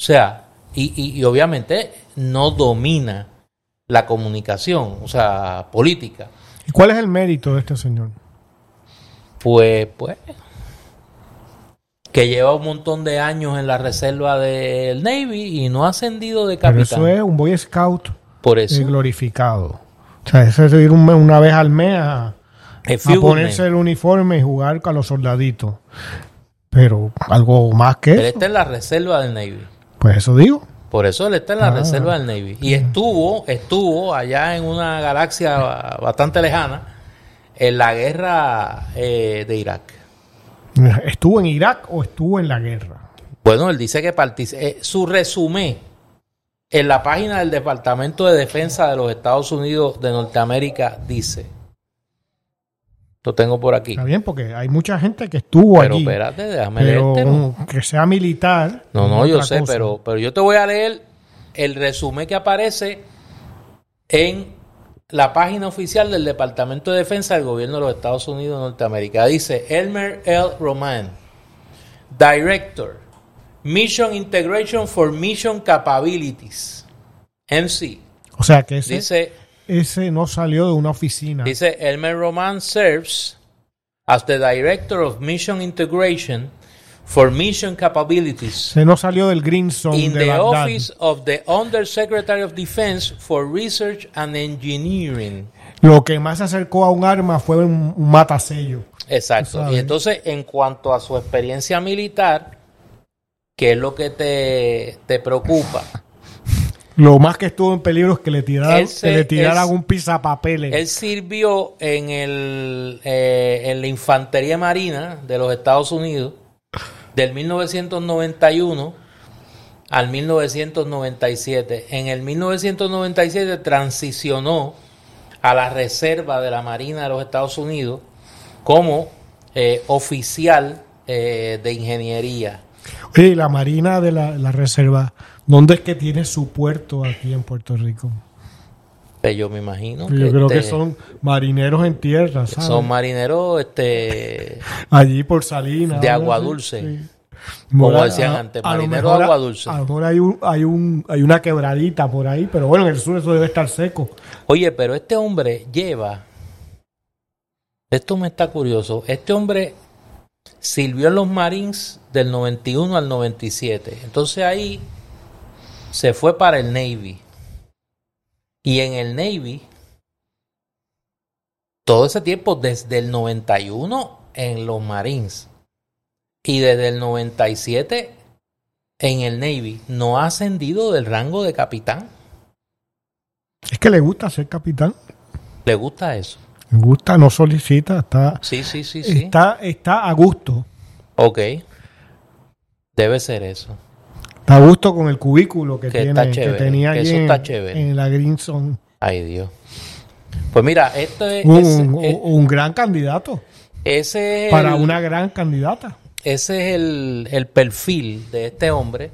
S1: O sea, y, y- y obviamente no domina la comunicación, o sea, política.
S2: ¿Y cuál es el mérito de este señor?
S1: Pues, pues, que lleva un montón de años en la reserva del Navy y no ha ascendido de
S2: Pero
S1: capitán.
S2: eso es un Boy Scout
S1: Por
S2: eh,
S1: eso.
S2: glorificado. O sea, eso es ir una vez al mes a, ponerse el uniforme y jugar con los soldaditos. Pero algo más que
S1: Él
S2: eso.
S1: está en la reserva del Navy.
S2: Pues eso digo.
S1: Por eso él está en la
S2: Ah.
S1: reserva del Navy. Y estuvo, estuvo allá en una galaxia bastante lejana en la guerra eh, de Irak.
S2: ¿Estuvo en Irak o estuvo en la guerra?
S1: Bueno, él dice que eh, su resumen en la página del Departamento de Defensa de los Estados Unidos de Norteamérica dice, lo tengo por aquí,
S2: Está bien, porque hay mucha gente que estuvo
S1: pero
S2: allí.
S1: espérate, déjame
S2: pero
S1: leerte. ¿no?
S2: que sea militar.
S1: No, no, yo sé,
S2: cosa.
S1: pero, pero yo te voy a leer el resumen que aparece en la página oficial del Departamento de Defensa del Gobierno de los Estados Unidos de Norteamérica. Dice Elmer L. Roman, Director, Mission Integration for Mission Capabilities, MC.
S2: O sea que ese,
S1: Dice,
S2: ese no salió de una oficina.
S1: dice Elmer Roman serves as the Director of Mission Integration for Mission Capabilities
S2: Ese no salió del Green Zone
S1: in
S2: de
S1: the
S2: Bagdad.
S1: office of the Undersecretary of Defense for Research and Engineering.
S2: Lo que más se acercó a un arma fue un, un matasello.
S1: Exacto.
S2: sabes.
S1: Y entonces, en cuanto a su experiencia militar, ¿qué es lo que te, te preocupa?
S2: Lo más que estuvo en peligro es que le tiraran,
S1: se-
S2: que le tiraran
S1: él-
S2: un pisapapeles.
S1: Él sirvió en, el, eh, en la Infantería Marina de los Estados Unidos del 1991 al 1997. En el 1997 transicionó a la Reserva de la Marina de los Estados Unidos como eh, oficial eh, de ingeniería.
S2: Oye, y la Marina de la, la Reserva, ¿dónde es que tiene su puerto aquí en Puerto Rico?
S1: Eh, Yo me imagino
S2: Yo creo que
S1: este,
S2: son marineros en tierra, ¿sabes?
S1: son marineros este,
S2: Allí por Salinas.
S1: De agua dulce.
S2: sí.
S1: Como
S2: Bueno,
S1: decían
S2: a-
S1: antes,
S2: a lo
S1: marinero
S2: mejor
S1: de
S2: a-
S1: agua dulce.
S2: A lo mejor hay, un, hay, un, hay una quebradita por ahí, pero bueno, en el sur eso debe estar seco.
S1: Oye, pero este hombre lleva. Esto me está curioso. Este hombre sirvió en los Marines del 91 al 97. Entonces ahí se fue para el Navy. Y en el Navy, todo ese tiempo, desde el 91 en los Marines y desde el 97 en el Navy, no ha ascendido del rango de capitán.
S2: Es que le gusta ser capitán.
S1: ¿Le gusta eso?
S2: Le gusta, no solicita, está,
S1: Sí, sí, sí, sí.
S2: está, está a gusto.
S1: Ok. Debe ser eso.
S2: Está a gusto con el cubículo que,
S1: Que
S2: tiene,
S1: está
S2: que tenía
S1: que
S2: allí
S1: eso
S2: en,
S1: está
S2: en la Green Zone.
S1: Ay, Dios. Pues mira, esto es,
S2: Un, un- un gran candidato
S1: ese es
S2: para
S1: el,
S2: una gran candidata.
S1: ese es el, el perfil de este hombre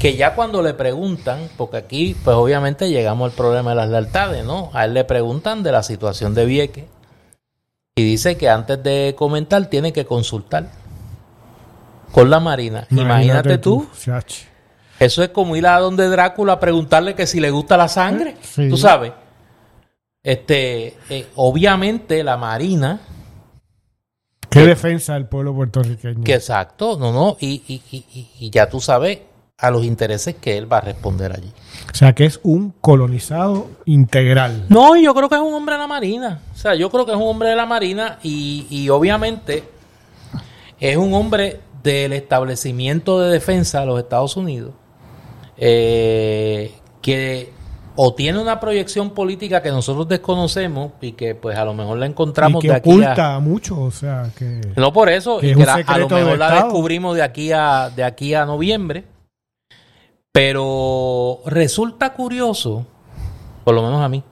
S1: que ya cuando le preguntan, porque aquí pues obviamente llegamos al problema de las lealtades, ¿no? A él le preguntan de la situación de Vieques y dice que antes de comentar tiene que consultar con la Marina. Imagínate, tú
S2: chachi.
S1: Eso es como ir a donde Drácula a preguntarle que si le gusta la sangre.
S2: Sí.
S1: Tú sabes. Este, eh, obviamente la Marina,
S2: Qué defensa del pueblo puertorriqueño.
S1: que exacto, no, no, y- y- y- y ya tú sabes a los intereses que él va a responder allí.
S2: O sea, que es un colonizado integral.
S1: No, yo creo que es un hombre de la Marina. O sea, yo creo que es un hombre de la Marina y, y obviamente es un hombre del establecimiento de defensa de los Estados Unidos eh, que o tiene una proyección política que nosotros desconocemos y que pues a lo mejor la
S2: Y
S1: encontramos
S2: que
S1: de aquí a...
S2: oculta mucho, o sea, que...
S1: No por eso,
S2: que
S1: y
S2: es
S1: que
S2: un
S1: la- a lo mejor la
S2: Estado.
S1: descubrimos de aquí a de aquí a noviembre. Pero resulta curioso, por lo menos a mí,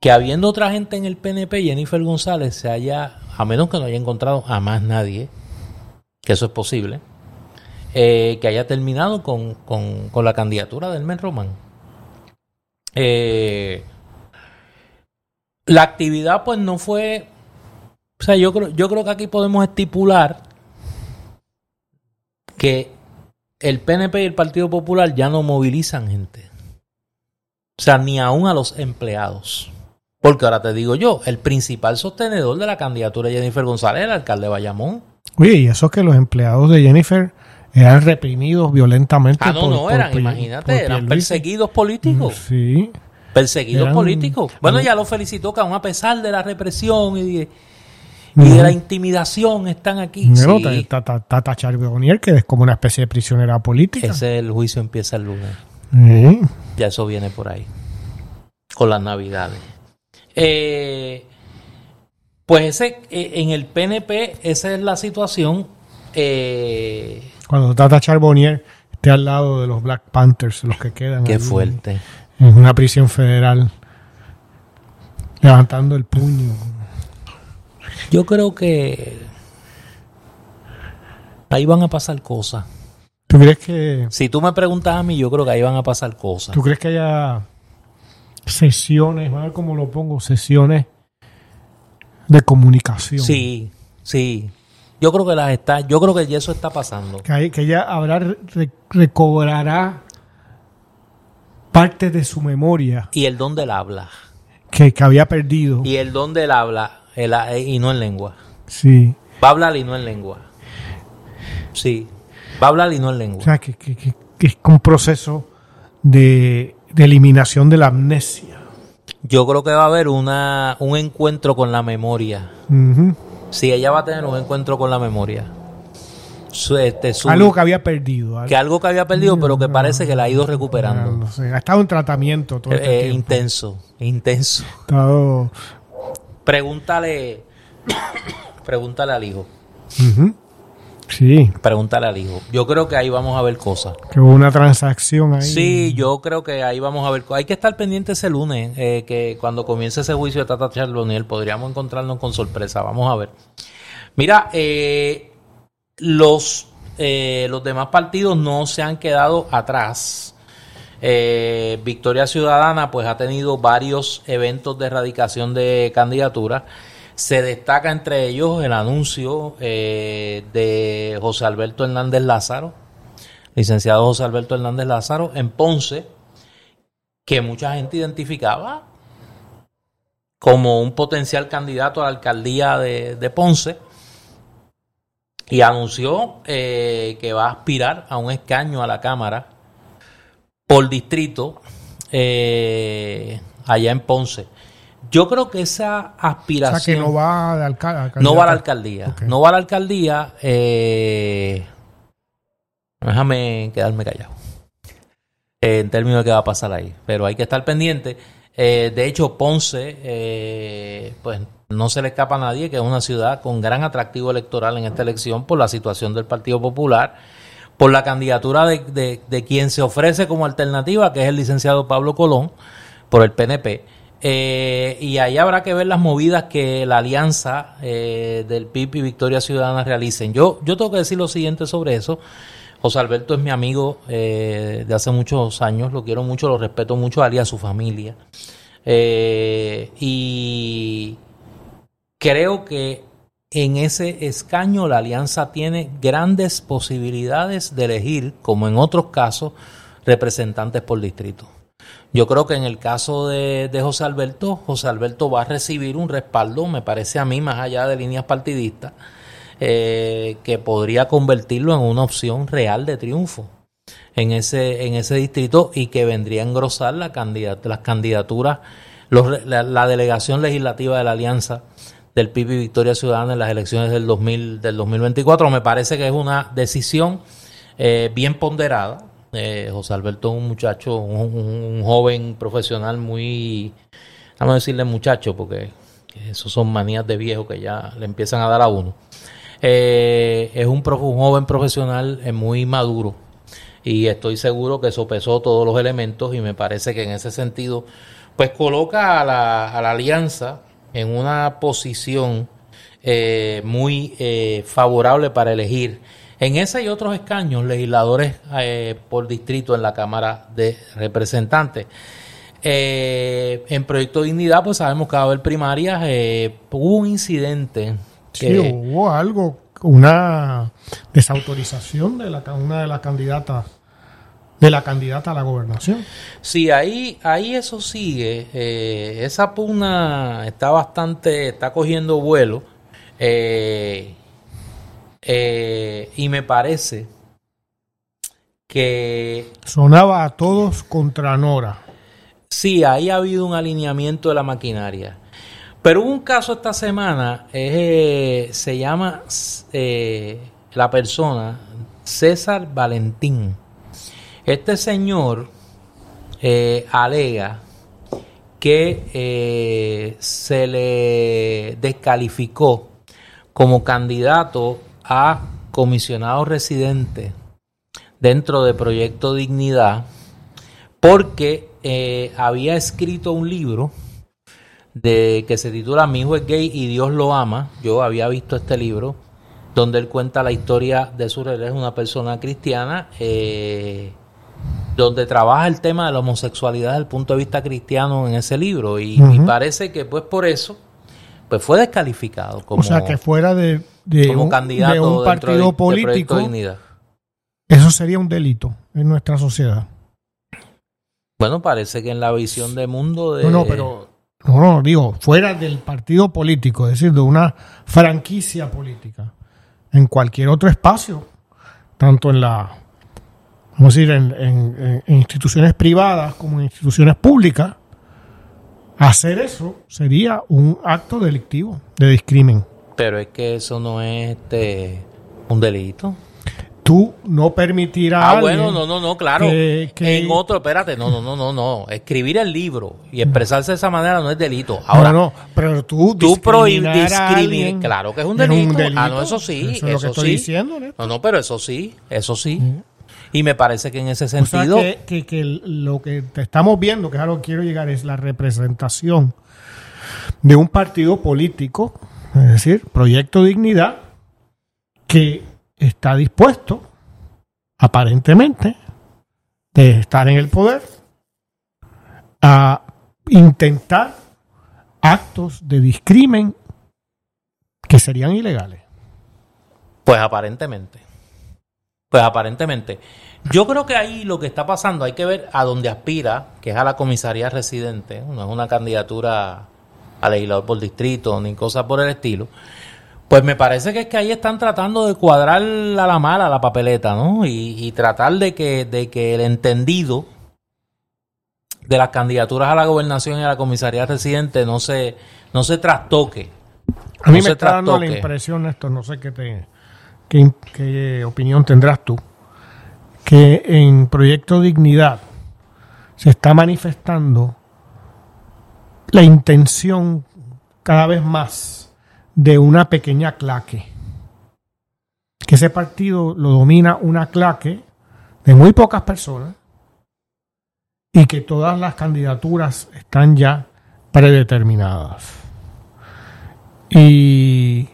S1: que habiendo otra gente en el PNP, Jennifer González se haya, a menos que no haya encontrado a más nadie, que eso es posible, eh, que haya terminado con, con- la candidatura del Men Román. Eh, la actividad pues no fue o sea, yo creo, yo creo que aquí podemos estipular que el PNP y el Partido Popular ya no movilizan gente. O sea, ni aún a los empleados. Porque ahora te digo yo, el principal sostenedor de la candidatura de Jennifer González era el alcalde de Bayamón.
S2: Oye, y eso es que los empleados de Jennifer eran reprimidos violentamente.
S1: Ah, no,
S2: por-
S1: no, eran, imagínate,
S2: por
S1: eran perseguidos políticos.
S2: Sí.
S1: Perseguidos
S2: Eran-
S1: políticos. Bueno, ya lo felicitó que aún a pesar de la represión y y de la intimidación están aquí.
S2: Bueno,
S1: Sí.
S2: Tata, Charbonnier, que es como una especie de prisionera política.
S1: Ese el juicio empieza el lunes. Ya eso viene por ahí. Con las navidades. Eh, pues ese, eh, en el PNP, esa es la situación. Eh,
S2: Cuando Tata Charbonnier esté al lado de los Black Panthers, los que quedan.
S1: qué fuerte.
S2: En una prisión federal. Levantando el puño.
S1: Yo creo que ahí van a pasar cosas.
S2: ¿Tú crees que,
S1: Si tú me preguntas a mí, yo creo que ahí van a pasar cosas.
S2: tú crees que haya sesiones, a ver cómo lo pongo, sesiones de comunicación?
S1: Sí, sí. Yo creo que las está, yo creo que ya eso está pasando.
S2: Que, hay- que ella habrá re- recobrará parte de su memoria
S1: Y el don del habla.
S2: que, que había perdido.
S1: Y el don del habla el- y no en lengua.
S2: Sí.
S1: Va a hablar y no en lengua. Sí. Va a hablar y no en lengua.
S2: O sea, que, que- que- que es un proceso de, de eliminación de la amnesia.
S1: Yo creo que va a haber una, un encuentro con la memoria. Sí, ella va a tener un encuentro con la memoria. su- este, su-
S2: Algo que había perdido.
S1: que algo que había perdido, pero que parece que la ha ido recuperando.
S2: No sé, ha estado en tratamiento todo este
S1: Eh,
S2: tiempo.
S1: intenso, intenso.
S2: Ha estado-
S1: Pregúntale, pregúntale al hijo.
S2: Sí,
S1: pregúntale al hijo. Yo creo que ahí vamos a ver cosas.
S2: que hubo una transacción ahí.
S1: Sí, yo creo que ahí vamos a ver. co- Hay que estar pendiente ese lunes, eh, que cuando comience ese juicio de Tata Charboniel podríamos encontrarnos con sorpresa. Vamos a ver. Mira, eh, los, eh, los demás partidos no se han quedado atrás. Eh, Victoria Ciudadana pues ha tenido varios eventos de erradicación de candidaturas. Se destaca entre ellos el anuncio eh, de José Alberto Hernández Lázaro, licenciado José Alberto Hernández Lázaro, en Ponce, que mucha gente identificaba como un potencial candidato a la alcaldía de, Ponce, y anunció eh, que va a aspirar a un escaño a la Cámara por distrito eh, allá en Ponce. Yo creo que esa
S2: O
S1: aspiración
S2: sea, que no va de alca-
S1: no va a la alcaldía. No va a la alcaldía. eh, déjame quedarme callado. eh, en términos de qué va a pasar ahí. Pero hay que estar pendiente. Eh, de hecho, Ponce, eh, pues no se le escapa a nadie que es una ciudad con gran atractivo electoral en esta elección por la situación del Partido Popular, por la candidatura de, de- de quien se ofrece como alternativa, que es el licenciado Pablo Colón, por el PNP. Eh, y ahí habrá que ver las movidas que la alianza eh, del PIB y Victoria Ciudadana realicen. Yo, yo tengo que decir lo siguiente sobre eso. José Alberto es mi amigo eh, de hace muchos años, lo quiero mucho, lo respeto mucho a su familia. Eh, y creo que en ese escaño la alianza tiene grandes posibilidades de elegir, como en otros casos, representantes por distrito. Yo creo que en el caso de, José Alberto, José Alberto va a recibir un respaldo, me parece a mí, más allá de líneas partidistas, eh, que podría convertirlo en una opción real de triunfo en ese, en ese distrito y que vendría a engrosar la candidat- las candidaturas, los la delegación legislativa de la alianza del PIB y Victoria Ciudadana en las elecciones del, 2000, del 2024. Me parece que es una decisión eh, bien ponderada. Eh, José Alberto es un muchacho, un, joven profesional muy, vamos a decirle muchacho, porque esos son manías de viejo que ya le empiezan a dar a uno. Eh, es un, prof- un joven profesional eh, muy maduro y estoy seguro que sopesó todos los elementos y me parece que en ese sentido pues coloca a la, a la alianza en una posición eh, muy eh, favorable para elegir en ese y otros escaños legisladores eh, por distrito en la Cámara de Representantes. Eh, en Proyecto Dignidad pues sabemos que va a haber primarias. eh, hubo un incidente
S2: Sí,
S1: que-
S2: hubo algo, una desautorización de la, una de las candidatas, de la candidata a la gobernación.
S1: Sí, ahí, ahí eso sigue. eh, esa pugna está bastante, está cogiendo vuelo. eh, eh, y me parece que
S2: Sonaba a todos contra Nora.
S1: sí, ahí ha habido un alineamiento de la maquinaria. Pero hubo un caso esta semana, se llama la persona César Valentín. Este señor eh, alega que eh, se le descalificó como candidato a comisionado residente dentro de Proyecto Dignidad porque eh, había escrito un libro de que se titula Mi hijo es gay y Dios lo ama. Yo había visto este libro donde él cuenta la historia de su regreso, una persona cristiana, donde trabaja el tema de la homosexualidad desde el punto de vista cristiano en ese libro y, y
S2: Ujú.
S1: parece que pues por eso pues fue descalificado como,
S2: o sea, que fuera de, de
S1: como
S2: un,
S1: candidato
S2: de un partido
S1: de
S2: político, eso sería un delito en nuestra sociedad.
S1: Bueno, parece que en la visión de mundo de
S2: No, no, pero no, no, digo, fuera del partido político, es decir, de una franquicia política, en cualquier otro espacio, tanto en la, vamos a decir, en, en- en instituciones privadas como en instituciones públicas, hacer eso sería un acto delictivo de discrimen.
S1: Pero es que eso no es este un delito.
S2: tú no permitirás
S1: Ah,
S2: a
S1: bueno, no, no, no, claro.
S2: que- que-
S1: En otro, espérate, no, no, no, no, no. Escribir el libro y expresarse de esa manera no es delito. Ahora,
S2: no, no, pero tú
S1: tú
S2: alguien
S1: claro que es un
S2: es
S1: delito. Ah, no, eso sí,
S2: Eso es lo que
S1: eso
S2: estoy
S1: sí.
S2: diciendo.
S1: No, no, pero eso sí, eso sí. Y me parece que en ese
S2: O sea,
S1: sentido,
S2: que, que- que lo que te estamos viendo, que es a lo que quiero llegar, es la representación de un partido político, es decir, Proyecto Dignidad, que está dispuesto, aparentemente, de estar en el poder, a intentar actos de discrimen que serían ilegales.
S1: pues aparentemente. Pues aparentemente. Yo creo que ahí lo que está pasando, hay que ver a dónde aspira, que es a la comisaría residente, no es una candidatura a legislador por distrito ni cosas por el estilo. Pues me parece que es que ahí están tratando de cuadrar a la mala la papeleta, ¿no? Y, y tratar de que, de que el entendido de las candidaturas a la gobernación y a la comisaría residente no se, no se trastoque.
S2: A mí
S1: No
S2: me está dando la impresión, Néstor, no sé qué, te, qué, opinión tendrás tú, que en Proyecto Dignidad se está manifestando la intención cada vez más de una pequeña claque. Que ese partido lo domina una claque de muy pocas personas y que todas las candidaturas están ya predeterminadas. Y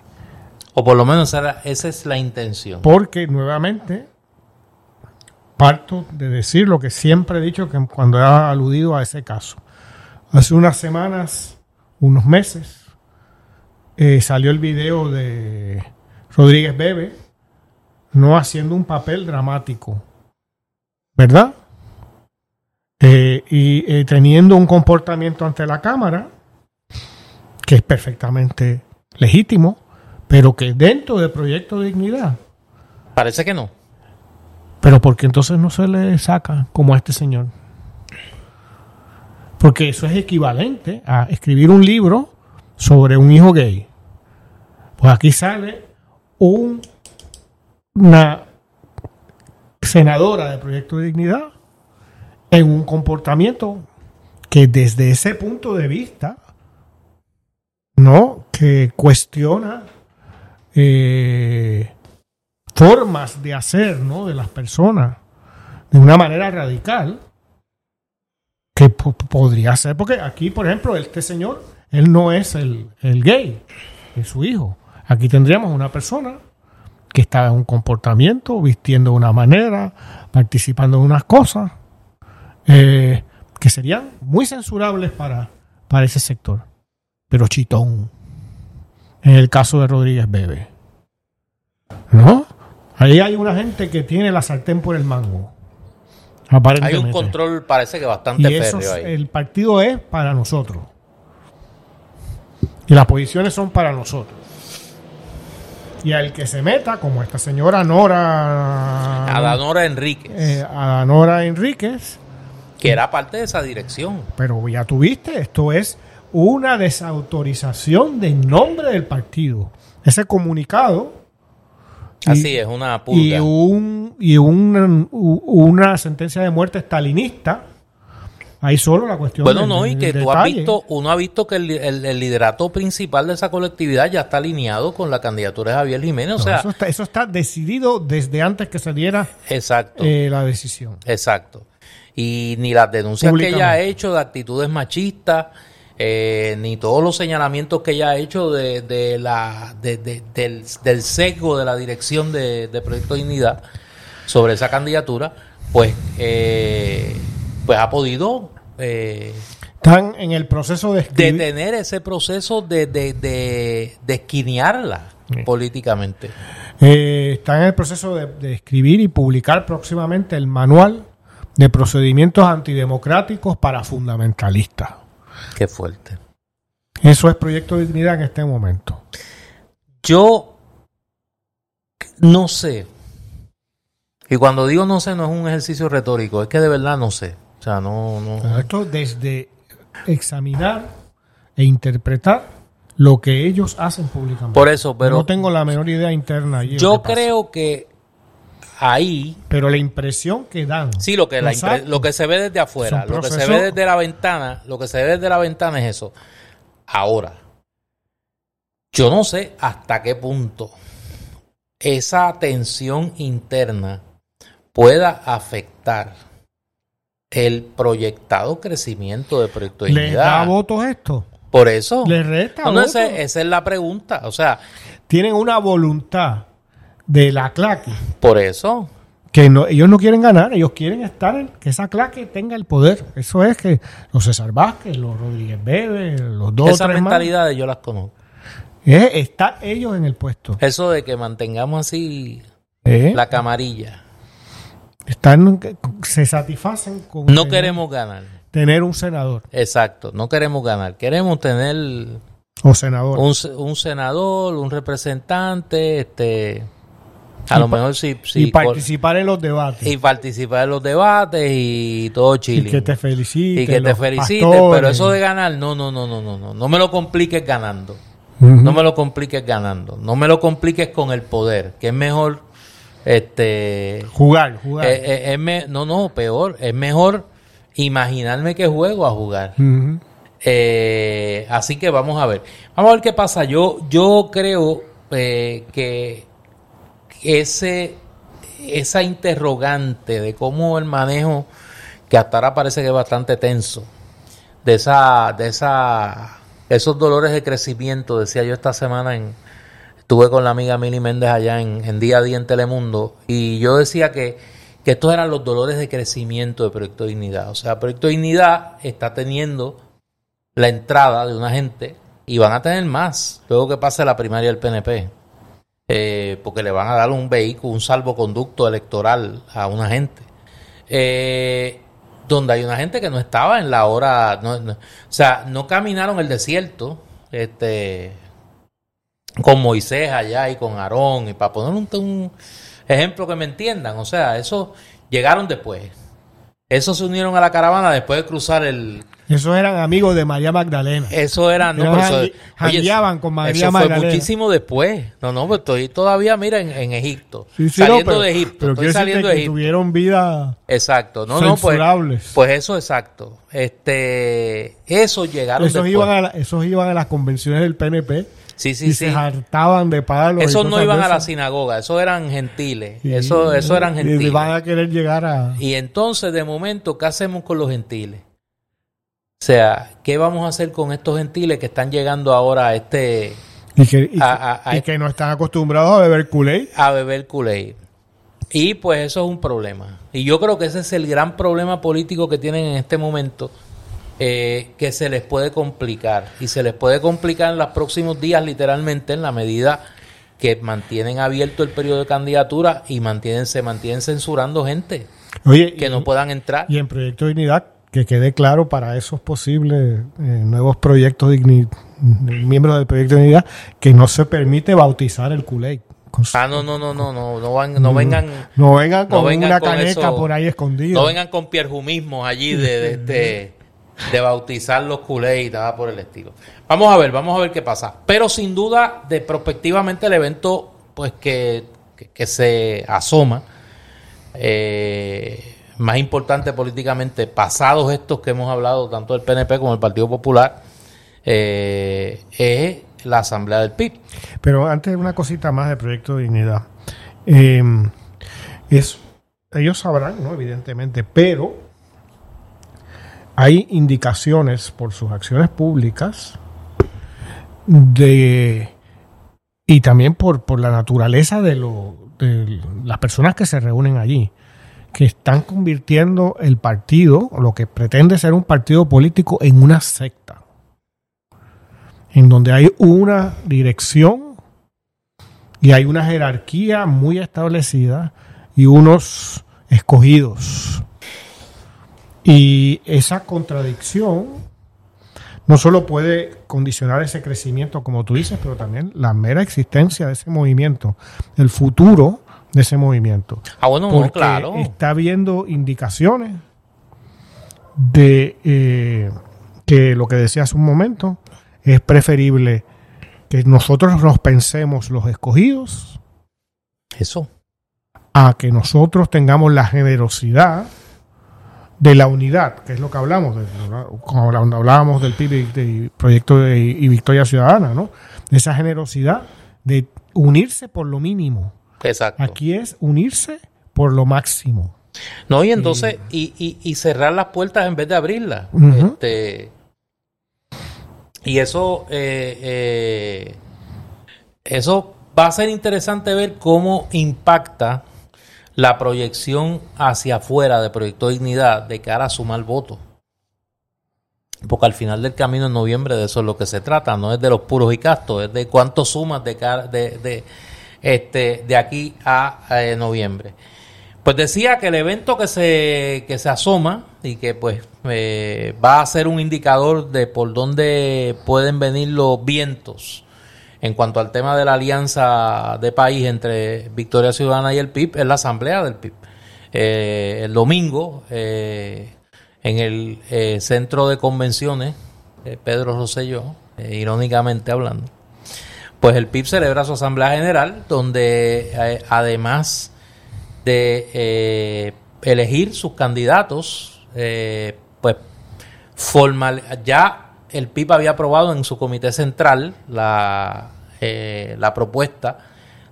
S1: O por lo menos esa, esa es la intención.
S2: porque nuevamente parto de decir lo que siempre he dicho que cuando he aludido a ese caso. Hace unas semanas, unos meses, eh, salió el video de Rodríguez Bebe no haciendo un papel dramático, ¿verdad? Eh, y eh, teniendo un comportamiento ante la cámara que es perfectamente legítimo, pero que dentro del proyecto de dignidad
S1: Parece que no.
S2: pero porque entonces no se le saca como a este señor. Porque eso es equivalente a escribir un libro sobre un hijo gay. Pues aquí sale un- una senadora del Proyecto de Dignidad en un comportamiento que desde ese punto de vista, ¿no? Que cuestiona eh, formas de hacer ¿no? de las personas de una manera radical que po- podría ser, porque aquí, por ejemplo, este señor, él no es el, el gay, es su hijo. Aquí tendríamos una persona que está en un comportamiento, vistiendo de una manera, participando en unas cosas, eh, que serían muy censurables para, para ese sector. Pero chitón, en el caso de Rodríguez Bebe. ¿No? Ahí hay una gente que tiene la sartén por el mango.
S1: Hay un control, parece que
S2: y
S1: bastante
S2: eso
S1: férreo
S2: es-
S1: ahí.
S2: el partido es para nosotros. Y las posiciones son para nosotros. Y al que se meta, como esta señora Nora.
S1: A Danora Enríquez,
S2: eh, a Nora Enríquez,
S1: que era parte de esa dirección.
S2: pero ya tuviste, esto es una desautorización de nombre del partido. Ese comunicado Y-
S1: Así es, una
S2: y, un, y una sentencia de muerte estalinista. Ahí solo la cuestión.
S1: Bueno,
S2: del-
S1: no, y
S2: del
S1: que tú has visto, uno ha visto que el, el- el liderato principal de esa colectividad ya está alineado con la candidatura de Javier Jiménez. O
S2: No,
S1: sea,
S2: eso, está, eso está decidido desde antes que se diera
S1: exacto,
S2: eh, la decisión.
S1: exacto. Y ni las denuncias que ella ha hecho de actitudes machistas, eh, ni todos los señalamientos que ella ha hecho de, de la, de- de- del, del sesgo de la dirección de, de Proyecto Dignidad sobre esa candidatura, pues, eh, pues ha podido eh,
S2: Están en el proceso de
S1: detener ese proceso de, de, de, de esquinearla políticamente.
S2: Eh, está en el proceso de escribir y publicar próximamente el manual de procedimientos antidemocráticos para fundamentalistas.
S1: Qué fuerte.
S2: Eso es Proyecto de Dignidad en este momento.
S1: Yo no sé. Y cuando digo no sé, no es un ejercicio retórico, es que de verdad no sé. O sea, no, no.
S2: Esto desde examinar e interpretar lo que ellos hacen públicamente.
S1: Por eso, pero
S2: no tengo la menor idea interna. allí
S1: yo creo que ahí
S2: Pero la impresión que dan.
S1: Sí, lo que, la impre- lo que se ve desde afuera, lo que se ve desde la ventana, lo que se ve desde la ventana es eso. Ahora, yo no sé hasta qué punto esa tensión interna pueda afectar el proyectado crecimiento de Proyecto
S2: ¿Les da votos esto?
S1: Por eso,
S2: ¿Les resta
S1: no, no,
S2: votos?
S1: esa, esa es la pregunta. O sea,
S2: Tienen una voluntad de la claque
S1: por eso,
S2: que no, ellos no quieren ganar, ellos quieren estar en que esa claque tenga el poder. Eso es que los César Vázquez, los Rodríguez Bebe, los dos
S1: esas
S2: tres más,
S1: mentalidades yo las conozco.
S2: es estar ellos en el puesto.
S1: Eso de que mantengamos así
S2: ¿Eh?
S1: la camarilla.
S2: Están, se satisfacen con
S1: No
S2: tener,
S1: queremos ganar.
S2: tener un senador
S1: Exacto, no queremos ganar. Queremos tener
S2: o senador.
S1: un, un senador, un representante, este, a
S2: Y
S1: lo mejor sí,
S2: y
S1: sí, cor-
S2: participar en los debates.
S1: y participar en los debates y todo
S2: Y
S1: chile.
S2: que te felicite.
S1: Y que te feliciten, pero eso de ganar, no, no, no, no, no, no. No me lo compliques ganando. No me lo compliques ganando. No me lo compliques con el poder, que es mejor, este,
S2: Jugar, jugar.
S1: eh, eh, es me- no, no, peor, es mejor imaginarme que juego a jugar. Eh, así que vamos a ver. Vamos a ver qué pasa. Yo, yo creo eh, que ese, esa interrogante de cómo el manejo, que hasta ahora parece que es bastante tenso, de esa, de esa, esos dolores de crecimiento, decía yo esta semana en, estuve con la amiga Mili Méndez allá en, en día a día en Telemundo, y yo decía que, que estos eran los dolores de crecimiento de Proyecto Dignidad. O sea, Proyecto Dignidad está teniendo la entrada de una gente y van a tener más luego que pase la primaria del PNP. Eh, porque le van a dar un vehículo, un salvoconducto electoral a una gente. Eh, donde hay una gente que no estaba en la hora, o sea, no caminaron el desierto, este, con Moisés allá y con Aarón, y para poner un, un ejemplo que me entiendan, o sea, eso llegaron después. Esos se unieron a la caravana después de cruzar el,
S2: Esos eran amigos de María Magdalena.
S1: eso era, no,
S2: Eran
S1: pero eso-
S2: jangue- jangueaban con María
S1: eso fue
S2: Magdalena.
S1: muchísimo después. No, no, pues estoy todavía, mira, en, en Egipto.
S2: Sí, sí, no,
S1: saliendo
S2: pero-
S1: de Egipto.
S2: Pero
S1: estoy saliendo de
S2: que
S1: Egipto.
S2: tuvieron vida
S1: Exacto. No, no, pues, pues eso, exacto. Este, eso llegaron
S2: esos,
S1: después.
S2: iban a la- esos iban a las convenciones del PNP
S1: sí, sí,
S2: y
S1: sí.
S2: se hartaban de palos. y
S1: Esos no iban a la sinagoga, esos eran gentiles.
S2: Y-
S1: Eso, eso eran
S2: y
S1: gentiles.
S2: van a querer llegar a...
S1: Y entonces, de momento, ¿qué hacemos con los gentiles? O sea, ¿qué vamos a hacer con estos gentiles que están llegando ahora a este
S2: Y que, y,
S1: A- a- a-
S2: y que no están acostumbrados a beber culé.
S1: a beber Kool-Aid. Y pues eso es un problema. Y yo creo que ese es el gran problema político que tienen en este momento, eh, que se les puede complicar. Y se les puede complicar en los próximos días, literalmente, en la medida que mantienen abierto el periodo de candidatura y mantienen, se mantienen censurando gente
S2: Oye,
S1: que
S2: y,
S1: no puedan entrar.
S2: y en Proyecto Dignidad, que quede claro para esos posibles eh, nuevos proyectos digni- miembros del Proyecto Dignidad, que no se permite bautizar el culé.
S1: Ah, no, no, no, no, no, no, van, no vengan...
S2: No vengan
S1: no
S2: con
S1: vengan
S2: una
S1: con
S2: caneca
S1: eso-
S2: por ahí escondida.
S1: No vengan con pierjumismos allí de, de, de- de bautizar los culés y nada por el estilo. Vamos a ver, vamos a ver qué pasa. Pero sin duda, de prospectivamente el evento, pues que, que, se asoma, eh, más importante políticamente, pasados estos que hemos hablado, tanto del PNP como del Partido Popular, eh, es la Asamblea del PIB.
S2: Pero antes una cosita más del Proyecto Dignidad. Eh, es, ellos sabrán, ¿no? Evidentemente, pero hay indicaciones por sus acciones públicas de y también por, la naturaleza de, de las personas que se reúnen allí, que están convirtiendo el partido, lo que pretende ser un partido político, en una secta, en donde hay una dirección y hay una jerarquía muy establecida y unos escogidos. Y esa contradicción no solo puede condicionar ese crecimiento, como tú dices, pero también la mera existencia de ese movimiento, el futuro de ese movimiento.
S1: Ah, bueno, no,
S2: Porque
S1: claro.
S2: está habiendo indicaciones de eh, que lo que decía hace un momento es preferible que nosotros nos pensemos los escogidos
S1: Eso.
S2: a que nosotros tengamos la generosidad de la unidad, que es lo que hablamos, de, cuando hablábamos del PIB de proyecto de, y Victoria Ciudadana, ¿no? De esa generosidad de unirse por lo mínimo.
S1: Exacto.
S2: Aquí es unirse por lo máximo.
S1: No, y entonces, y, y, cerrar las puertas en vez de abrirlas. este, y eso, eh, eh, eso va a ser interesante ver cómo impacta la proyección hacia afuera de Proyecto Dignidad de cara a sumar votos. Porque al final del camino en noviembre de eso es lo que se trata, no es de los puros y castos, es de cuánto sumas de, cara, de, de, este, de aquí a, eh, noviembre. Pues decía que el evento que se, que se asoma y que pues eh, va a ser un indicador de por dónde pueden venir los vientos en cuanto al tema de la alianza de país entre Victoria Ciudadana y el PIB, es la asamblea del PIB. Eh, el domingo, eh, en el eh, centro de convenciones, Pedro Rosselló, irónicamente hablando, pues el PIB celebra su asamblea general, donde además de elegir sus candidatos, pues formal, ya el PIB había aprobado en su comité central la, eh, la propuesta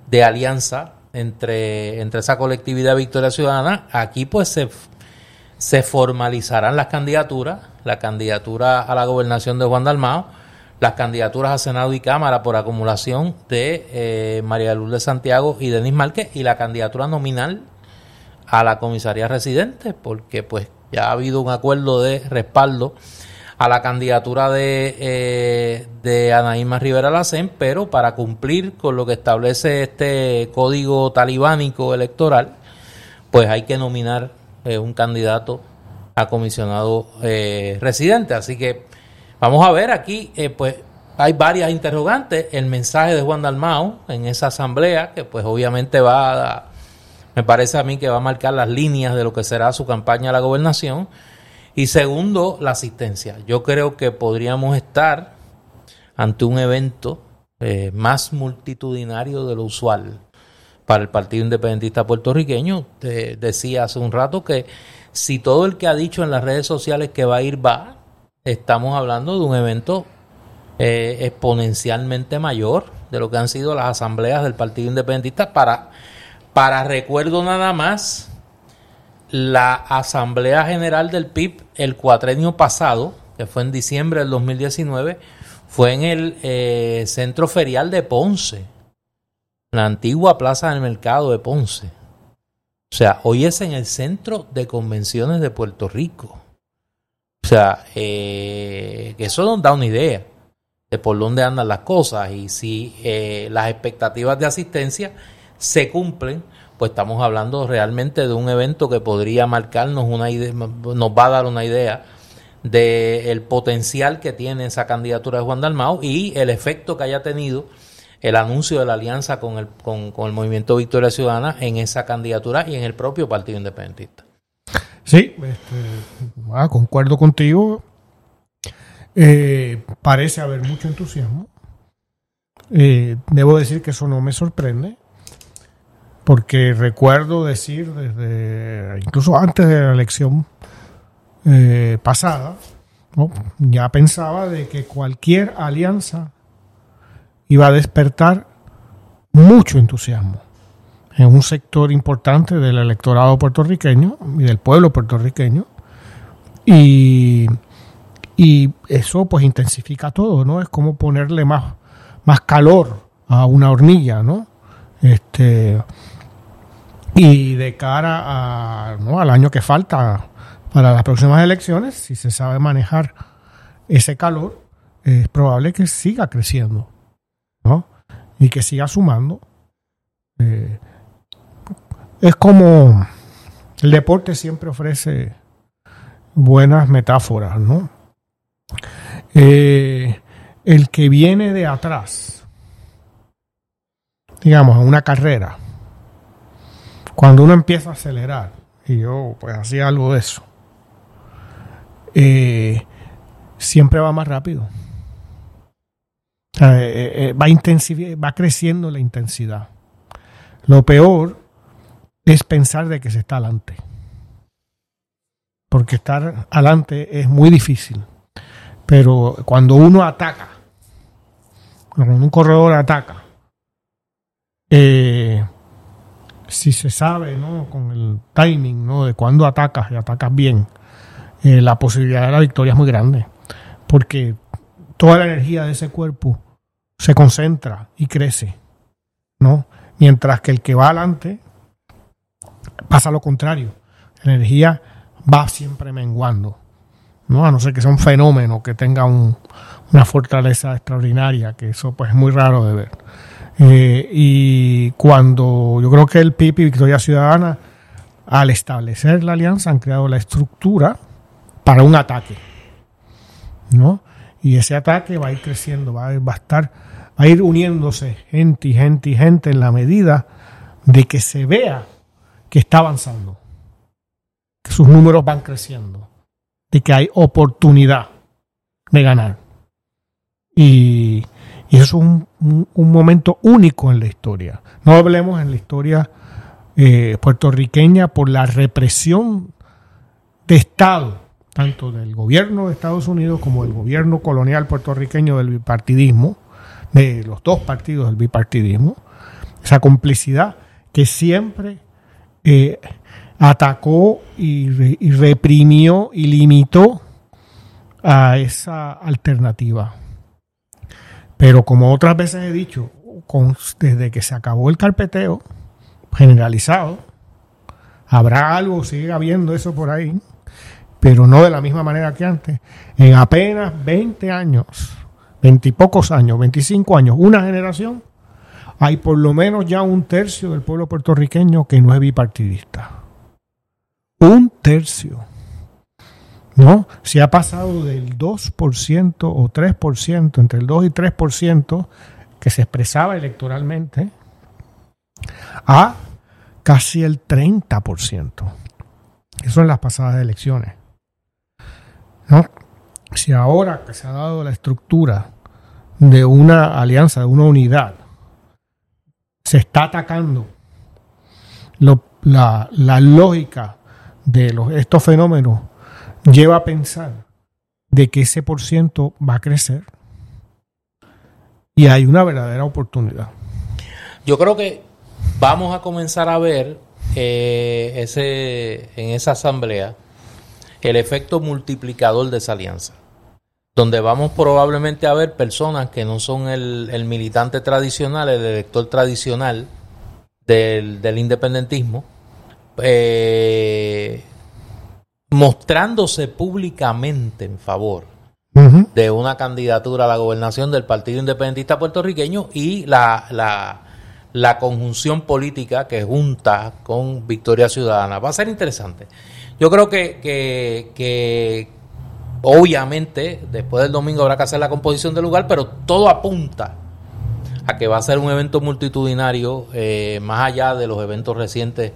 S1: de alianza entre, entre esa colectividad Victoria Ciudadana. Aquí pues se, se formalizarán las candidaturas, la candidatura a la gobernación de Juan Dalmao, las candidaturas a Senado y Cámara por acumulación de eh, María Luz de Santiago y Denis Márquez y la candidatura nominal a la comisaría residente, porque pues ya ha habido un acuerdo de respaldo a la candidatura de, eh, de Anaíma Rivera Lacén, pero para cumplir con lo que establece este código talibánico electoral, pues hay que nominar eh, un candidato a comisionado eh, residente. Así que vamos a ver aquí, eh, pues hay varias interrogantes. El mensaje de Juan Dalmao en esa asamblea, que pues obviamente va a, me parece a mí que va a marcar las líneas de lo que será su campaña a la gobernación y segundo, la asistencia. Yo creo que podríamos estar ante un evento eh, más multitudinario de lo usual para el Partido Independentista puertorriqueño. Te decía hace un rato que si todo el que ha dicho en las redes sociales que va a ir va, estamos hablando de un evento eh, exponencialmente mayor de lo que han sido las asambleas del Partido Independentista para, para recuerdo nada más la Asamblea General del PIB el cuatrenio pasado, que fue en diciembre del 2019, fue en el eh, Centro Ferial de Ponce, la antigua Plaza del Mercado de Ponce. O sea, hoy es en el Centro de Convenciones de Puerto Rico. O sea, eh, eso nos da una idea de por dónde andan las cosas y si eh, las expectativas de asistencia se cumplen pues estamos hablando realmente de un evento que podría marcarnos una idea, nos va a dar una idea del potencial que tiene esa candidatura de Juan Dalmao y el efecto que haya tenido el anuncio de la alianza con el, con, el movimiento Victoria Ciudadana en esa candidatura y en el propio Partido Independentista.
S2: Sí, este, ah, concuerdo contigo. Eh, parece haber mucho entusiasmo. Eh, debo decir que eso no me sorprende porque recuerdo decir desde incluso antes de la elección eh, pasada, ya pensaba de que cualquier alianza iba a despertar mucho entusiasmo en un sector importante del electorado puertorriqueño y del pueblo puertorriqueño y, y eso pues intensifica todo, ¿no? Es como ponerle más, más calor a una hornilla, ¿no? Este, y de cara a, al año que falta para las próximas elecciones, si se sabe manejar ese calor, es probable que siga creciendo ¿no? y que siga sumando. Eh, es como el deporte siempre ofrece buenas metáforas, ¿no? Eh, el que viene de atrás, digamos, en una carrera, cuando uno empieza a acelerar, y yo pues hacía algo de eso, eh, siempre va más rápido. Eh, eh, va, va creciendo la intensidad. Lo peor es pensar de que se está adelante. Porque estar adelante es muy difícil. Pero cuando uno ataca, cuando un corredor ataca, eh, si se sabe, ¿no? Con el timing, ¿no? De cuando atacas y atacas bien, eh, la posibilidad de la victoria es muy grande. Porque toda la energía de ese cuerpo se concentra y crece, ¿no? Mientras que el que va adelante pasa lo contrario. La energía va siempre menguando, ¿no? A no ser que sea un fenómeno que tenga una fortaleza extraordinaria, que eso pues es muy raro de ver. Eh, y cuando yo creo que el PIB y Victoria Ciudadana, al establecer la alianza, han creado la estructura para un ataque. ¿no? Y ese ataque va a ir creciendo, va a, estar, va a ir uniéndose gente y gente y gente en la medida de que se vea que está avanzando, que sus números van creciendo, de que hay oportunidad de ganar. Y, y eso es un, momento único en la historia. No hablemos en la historia eh, puertorriqueña por la represión de Estado, tanto del gobierno de Estados Unidos como del gobierno colonial puertorriqueño del bipartidismo, de los dos partidos del bipartidismo, esa complicidad que siempre eh, atacó y reprimió y limitó a esa alternativa. Pero como otras veces he dicho, desde que se acabó el carpeteo generalizado, habrá algo, sigue habiendo eso por ahí, pero no de la misma manera que antes. En apenas 20 años, 20 y pocos años, 25 años, una generación, hay por lo menos ya un tercio del pueblo puertorriqueño que no es bipartidista. Un tercio. ¿No? Se ha pasado del 2% o 3%, entre el 2 y 3% que se expresaba electoralmente, a casi el 30%. Eso en las pasadas elecciones. ¿no? Si ahora que se ha dado la estructura de una alianza, de una unidad, se está atacando la, lógica de estos fenómenos lleva a pensar de que ese por ciento va a crecer y hay una verdadera oportunidad.
S1: Yo creo que vamos a comenzar a ver eh, ese, en esa asamblea el efecto multiplicador de esa alianza, donde vamos probablemente a ver personas que no son el, el militante tradicional, el elector tradicional del, del independentismo, eh, mostrándose públicamente en favor uh -huh. de una candidatura a la gobernación del Partido Independentista Puertorriqueño y la, la, la, conjunción política que junta con Victoria Ciudadana. Va a ser interesante. Yo creo que, que, que obviamente después del domingo habrá que hacer la composición del lugar, pero todo apunta a que va a ser un evento multitudinario eh, más allá de los eventos recientes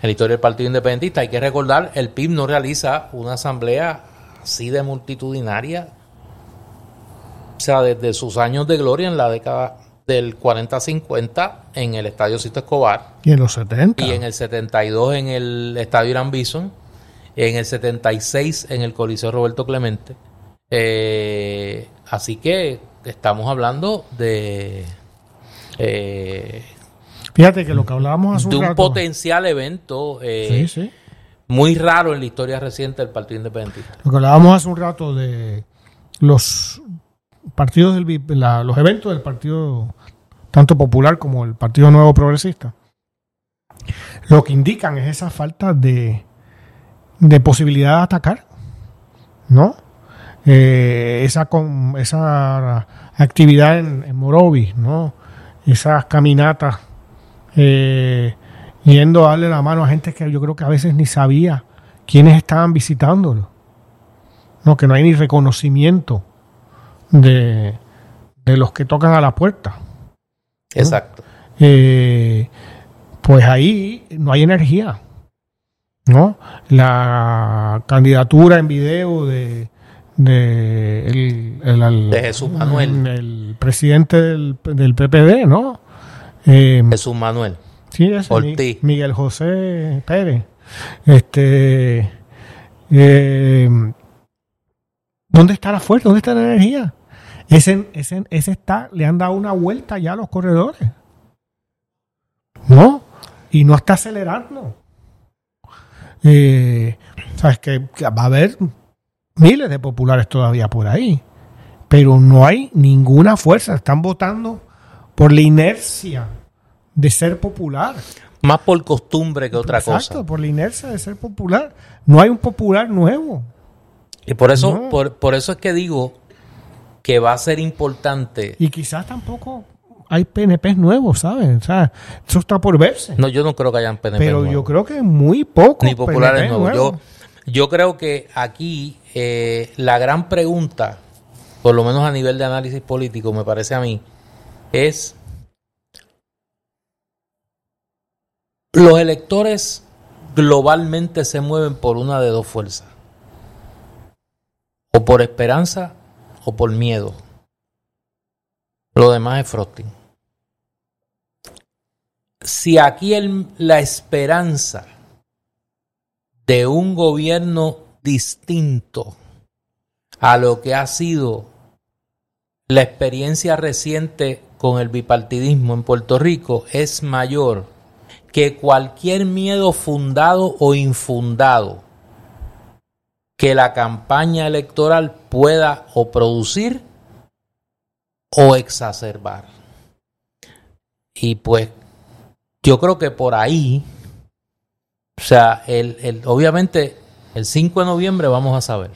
S1: en la historia del Partido Independentista. Hay que recordar, el PIB no realiza una asamblea así de multitudinaria, o sea, desde sus años de gloria en la década del 40-50 en el Estadio Cito Escobar.
S2: Y en los 70.
S1: Y en el 72 en el Estadio Irán Bison. En el 76 en el Coliseo Roberto Clemente. Eh, así que estamos hablando de... Eh,
S2: Fíjate que lo que hablábamos hace
S1: de
S2: un,
S1: un
S2: rato,
S1: potencial evento eh,
S2: sí, sí.
S1: muy raro en la historia reciente del Partido Independentista.
S2: Lo que hablábamos hace un rato de los partidos del la, los eventos del Partido tanto popular como el Partido Nuevo Progresista. Lo que indican es esa falta de, de posibilidad de atacar, ¿no? Eh, esa, con, esa actividad en, en Morovis, ¿no? Esas caminatas eh, yendo a darle la mano a gente que yo creo que a veces ni sabía quiénes estaban visitándolo. No, que no hay ni reconocimiento de, de los que tocan a la puerta.
S1: ¿no? Exacto.
S2: Eh, pues ahí no hay energía. ¿no? La candidatura en video de, de, el, el, el,
S1: de Jesús Manuel.
S2: El presidente del, del PPD, ¿no?
S1: Eh, Jesús Manuel.
S2: Sí, ese,
S1: Ortiz.
S2: Mi- Miguel José Pérez. Este. eh, ¿Dónde está la fuerza? ¿Dónde está la energía? Ese, ese, ese está, le han dado una vuelta ya a los corredores. ¿No? Y no está acelerando. Eh, Sabes que, que va a haber miles de populares todavía por ahí. Pero no hay ninguna fuerza. Están votando por la inercia de ser popular.
S1: Más por costumbre que otra
S2: Exacto,
S1: cosa.
S2: por la inercia de ser popular. No hay un popular nuevo.
S1: Y por eso,
S2: No.
S1: por, por eso es que digo que va a ser importante.
S2: Y quizás tampoco hay PNPs nuevos, ¿sabes? O sea, eso está por verse.
S1: No, yo no creo que hayan PNP
S2: pero
S1: nuevos.
S2: yo creo que muy poco.
S1: ni populares nuevos. Yo, yo creo que aquí eh, la gran pregunta, por lo menos a nivel de análisis político, me parece a mí, es los electores globalmente se mueven por una de dos fuerzas. O por esperanza o por miedo. Lo demás es frosting. Si aquí el- la esperanza de un gobierno distinto a lo que ha sido la experiencia reciente con el bipartidismo en Puerto Rico es mayor que cualquier miedo fundado o infundado que la campaña electoral pueda o producir o exacerbar. Y pues yo creo que por ahí, o sea, el, el- obviamente el 5 de noviembre vamos a saber.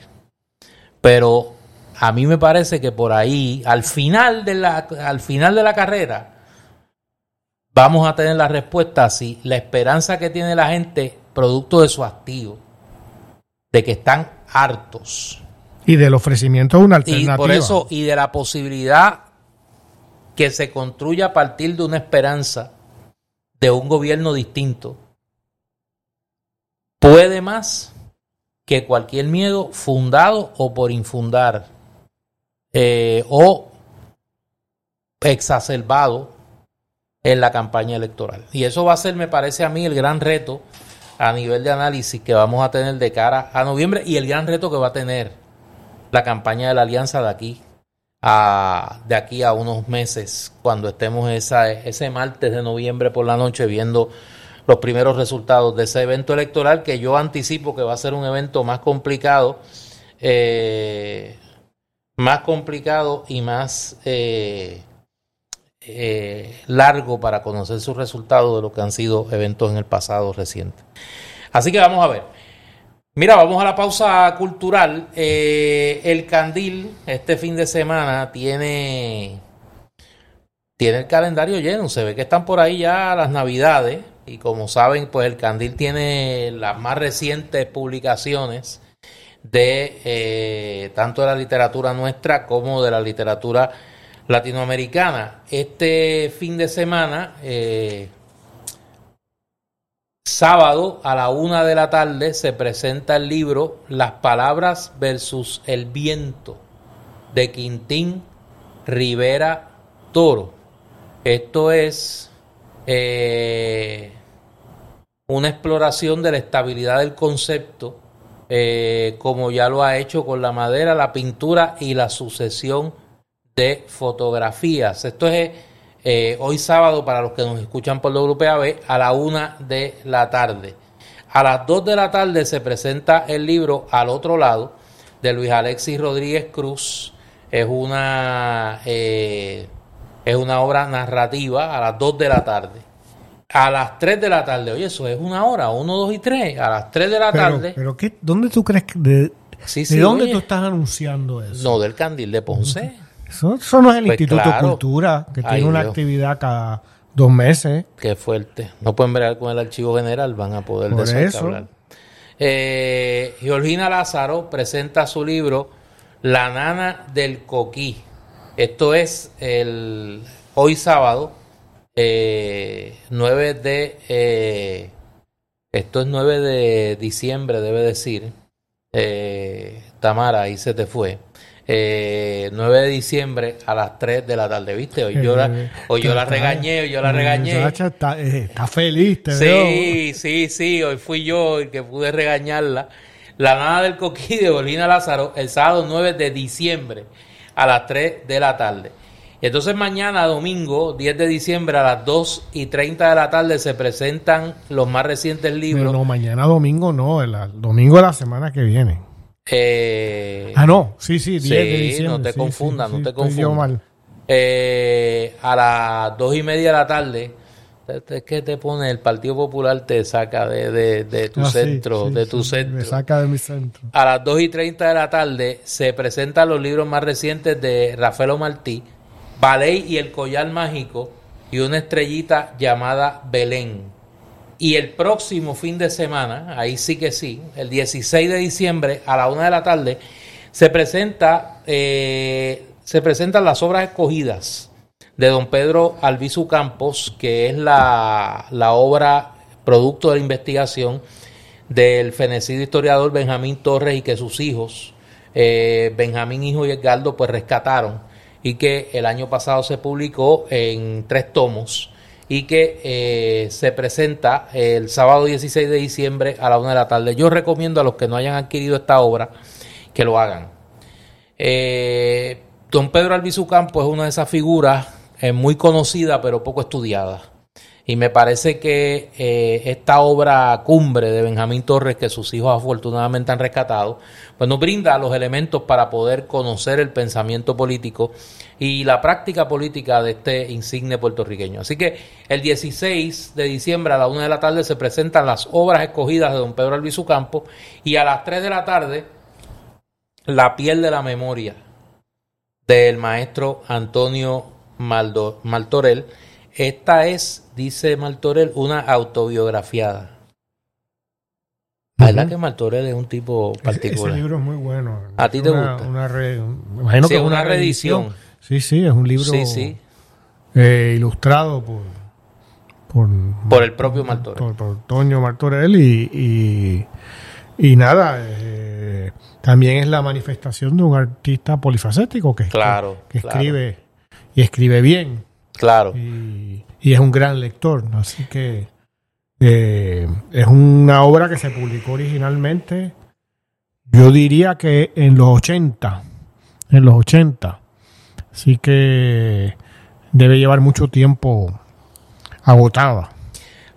S1: Pero a mí me parece que por ahí, al final de la, al final de la carrera, vamos a tener la respuesta si la esperanza que tiene la gente, producto de su activo, de que están hartos.
S2: Y del ofrecimiento de una
S1: Y
S2: alternativa.
S1: por eso, y de la posibilidad que se construya a partir de una esperanza de un gobierno distinto, puede más que cualquier miedo fundado o por infundar eh, o exacerbado en la campaña electoral. Y eso va a ser, me parece a mí, el gran reto a nivel de análisis que vamos a tener de cara a noviembre y el gran reto que va a tener la campaña de la alianza de aquí a, de aquí a unos meses, cuando estemos esa, ese martes de noviembre por la noche viendo los primeros resultados de ese evento electoral que yo anticipo que va a ser un evento más complicado, eh, más complicado y más eh, eh, largo para conocer sus resultados de lo que han sido eventos en el pasado reciente. Así que vamos a ver. Mira, vamos a la pausa cultural. Eh, el Candil este fin de semana tiene tiene el calendario lleno. Se ve que están por ahí ya las Navidades y como saben, pues el Candil tiene las más recientes publicaciones de eh, tanto de la literatura nuestra como de la literatura latinoamericana. Este fin de semana, eh, sábado a la una de la tarde, se presenta el libro Las palabras versus el viento de Quintín Rivera Toro. Esto es eh, una exploración de la estabilidad del concepto, eh, como ya lo ha hecho con la madera, la pintura y la sucesión de fotografías. Esto es eh, hoy sábado para los que nos escuchan por WPAB a la una de la tarde. A las dos de la tarde se presenta el libro Al otro lado de Luis Alexis Rodríguez Cruz. Es una, eh, es una obra narrativa a las 2 de la tarde. A las 3 de la tarde, oye, eso es una hora, 1, 2 y 3. A las 3 de la
S2: Pero,
S1: tarde.
S2: pero ¿qué, ¿dónde tú crees que... De,
S1: Sí,
S2: ¿de
S1: sí,
S2: dónde
S1: oye.
S2: tú estás anunciando eso?
S1: No, del Candil de Ponce.
S2: Eso, eso no es el
S1: Pues
S2: Instituto
S1: claro.
S2: de Cultura, que
S1: Ay,
S2: tiene una
S1: Dios.
S2: actividad cada dos meses.
S1: Qué fuerte. No pueden bregar con el archivo general, van a poder de
S2: Por
S1: eso hablar. Eh, Georgina Lázaro presenta su libro La nana del coquí. Esto es el hoy sábado, eh, 9 de eh, esto es 9 de diciembre, debe decir. Eh, Tamara, ahí se te fue. eh, 9 de diciembre a las 3 de la tarde, ¿viste? Hoy yo la, hoy yo la regañé, hoy yo la regañé.
S2: Está, eh, está feliz, te
S1: Sí,
S2: veo.
S1: sí, sí, hoy fui yo el que pude regañarla. La nada del coquí de Bolina Lázaro, el sábado 9 de diciembre a las 3 de la tarde. Entonces mañana, domingo, 10 de diciembre a las 2 y 30 de la tarde se presentan los más recientes
S2: Pero
S1: libros.
S2: no, mañana domingo no, el, el domingo de la semana que viene.
S1: Eh,
S2: Ah, no, sí, sí, 10
S1: Sí,
S2: de diciembre.
S1: no te
S2: sí,
S1: confundas,
S2: sí,
S1: no te confundas.
S2: mal.
S1: eh, a las 2 y media de la tarde. Es que te pone el Partido Popular, te saca de, de- de tu
S2: Ah,
S1: centro, de tu centro.
S2: Me saca de mi centro.
S1: A las 2 y 30 de la tarde se presentan los libros más recientes de Rafael Martí, Ballet y el Collar Mágico y una estrellita llamada Belén. Y el próximo fin de semana, ahí sí que sí, el 16 de diciembre a la 1 de la tarde, se presenta eh, se presentan las obras escogidas de don Pedro Albizu Campos, que es la, la obra producto de la investigación del fenecido historiador Benjamín Torres y que sus hijos, eh, Benjamín Hijo y Edgardo, pues rescataron y que el año pasado se publicó en tres tomos y que eh, se presenta el sábado 16 de diciembre a la una de la tarde. Yo recomiendo a los que no hayan adquirido esta obra que lo hagan. Eh, don Pedro Albizu Campos es una de esas figuras eh, muy conocida pero poco estudiada. Y me parece que eh, esta obra cumbre de Benjamín Torres, que sus hijos afortunadamente han rescatado, pues nos brinda los elementos para poder conocer el pensamiento político y la práctica política de este insigne puertorriqueño. Así que el 16 de diciembre a la 1 de la tarde se presentan las obras escogidas de don Pedro Albizu Campos y a las 3 de la tarde La piel de la memoria del maestro Antonio Maldo- Maltorel. Esta es, dice Maltorel, una autobiografiada. La verdad
S2: Ujú.
S1: que Martorell es un tipo
S2: Ese- Ese,
S1: particular.
S2: libro es muy bueno.
S1: ¿A ti te
S2: Una-
S1: gusta?
S2: Una re- imagino
S1: Sí,
S2: que es
S1: una reedición.
S2: Sí, sí, es un libro
S1: Sí, sí.
S2: eh, ilustrado por, por,
S1: Por el propio Martorell.
S2: por, por Toño Martorell y, y, y nada, eh, también es la manifestación de un artista polifacético que,
S1: Claro,
S2: que
S1: claro.
S2: escribe y escribe bien
S1: Claro.
S2: y, y es un gran lector, así que eh, es una obra que se publicó originalmente, yo diría que en los 80, en los 80, así que debe llevar mucho tiempo agotada.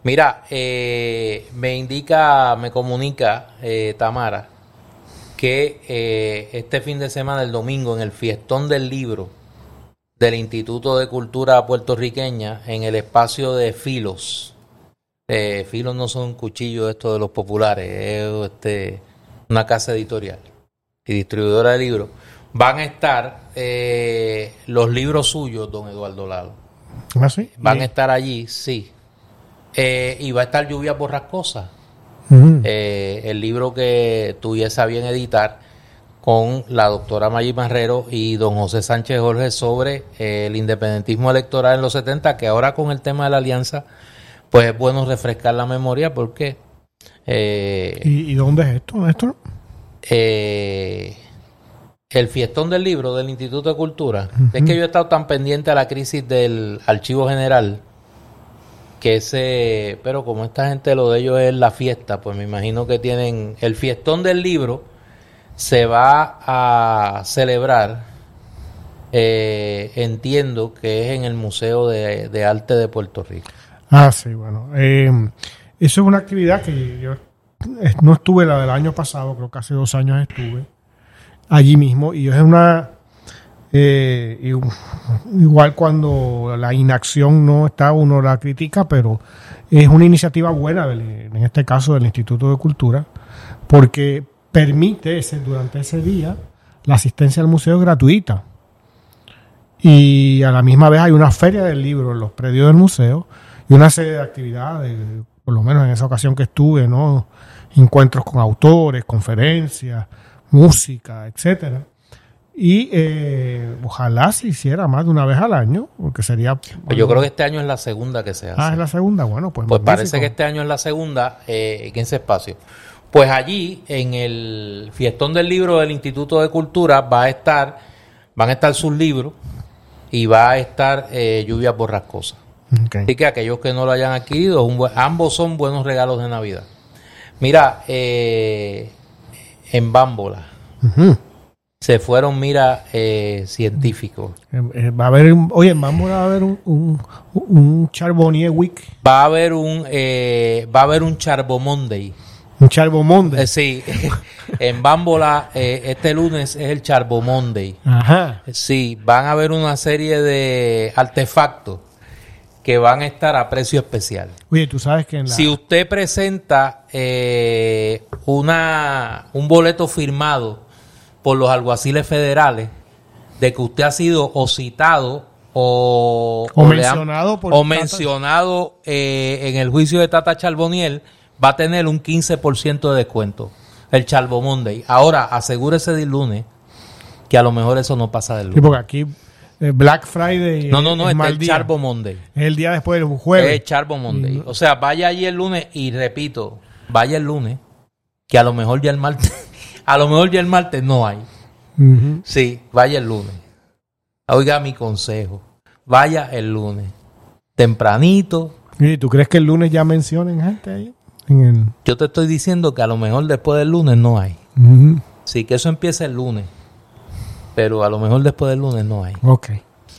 S1: Mira, eh, me indica, me comunica eh, Tamara que eh, este fin de semana, el domingo, en el fiestón del libro del Instituto de Cultura Puertorriqueña, en el espacio de Filos. Eh, Filos no son cuchillos estos de los populares, es este, una casa editorial y distribuidora de libros. Van a estar eh, los libros suyos, don Eduardo Lalo.
S2: ¿Así?
S1: Van a estar allí, sí. Eh, y va a estar Lluvia Borrascosa, eh, el libro que tuviese a bien editar con la doctora Maggi Marrero y don José Sánchez Jorge sobre eh, el independentismo electoral en los 70, que ahora con el tema de la alianza, pues es bueno refrescar la memoria porque eh,
S2: ¿Y, y dónde es esto, Néstor?
S1: eh, el fiestón del libro del Instituto de Cultura, es que yo he estado tan pendiente a la crisis del Archivo General que ese, pero como esta gente lo de ellos es la fiesta, pues me imagino que tienen el fiestón del libro se va a celebrar, eh, entiendo que es en el Museo de, de Arte de Puerto Rico.
S2: Ah, sí, bueno. eh, eso es una actividad que yo no estuve la del año pasado, creo que hace dos años estuve allí mismo y es una eh, igual cuando la inacción no está uno la critica, pero es una iniciativa buena en este caso del Instituto de Cultura porque permite ese, durante ese día la asistencia al museo es gratuita y a la misma vez hay una feria del libro en los predios del museo y una serie de actividades, por lo menos en esa ocasión que estuve, ¿no? Encuentros con autores, conferencias, música, etcétera. Y eh, ojalá se hiciera más de una vez al año, porque sería...
S1: Yo creo que este año es la segunda que se hace.
S2: Ah, es la segunda, bueno, pues...
S1: Pues parece que este año es la segunda eh, en ese espacio. Pues allí, en el fiestón del libro del Instituto de Cultura, va a estar, van a estar sus libros y va a estar eh, Lluvias Borrascosas. Así que aquellos que no lo hayan adquirido, un buen- ambos son buenos regalos de Navidad. Mira, eh, en Bámbola se fueron, mira, eh, científicos.
S2: Eh, eh, va a haber, oye, en Bambo va a haber un, un, un Charbonnier Week,
S1: Va a haber un, eh, va a haber un Charbo Monday.
S2: Un Charbomonde.
S1: Eh, sí, en Bámbola eh, este lunes es el Charbo Monday.
S2: Ajá.
S1: Sí, van a haber una serie de artefactos que van a estar a precio especial.
S2: Oye, tú sabes que en la...
S1: Si usted presenta eh, una, un boleto firmado por los alguaciles federales de que usted ha sido o citado o,
S2: O
S1: le han-
S2: mencionado por
S1: o mencionado eh, en el juicio de Tata Charboniel, va a tener un 15% de descuento. El Charbo Monday. Ahora, asegúrese del lunes que a lo mejor eso no pasa del
S2: Sí,
S1: lunes.
S2: porque aquí eh, Black Friday
S1: No, no, no,
S2: es,
S1: el
S2: día.
S1: Charbo Monday.
S2: Es el día después del jueves.
S1: Es Charbo Monday. O sea, vaya allí el lunes y repito, vaya el lunes, que a lo mejor ya el martes, a lo mejor ya el martes no hay. Sí, vaya el lunes. Oiga mi consejo. Vaya el lunes. Tempranito.
S2: ¿Y tú crees que el lunes ya mencionen gente ahí? En el...
S1: Yo te estoy diciendo que a lo mejor después del lunes no hay. Sí, que eso empieza el lunes. Pero a lo mejor después del lunes no hay.
S2: Ok.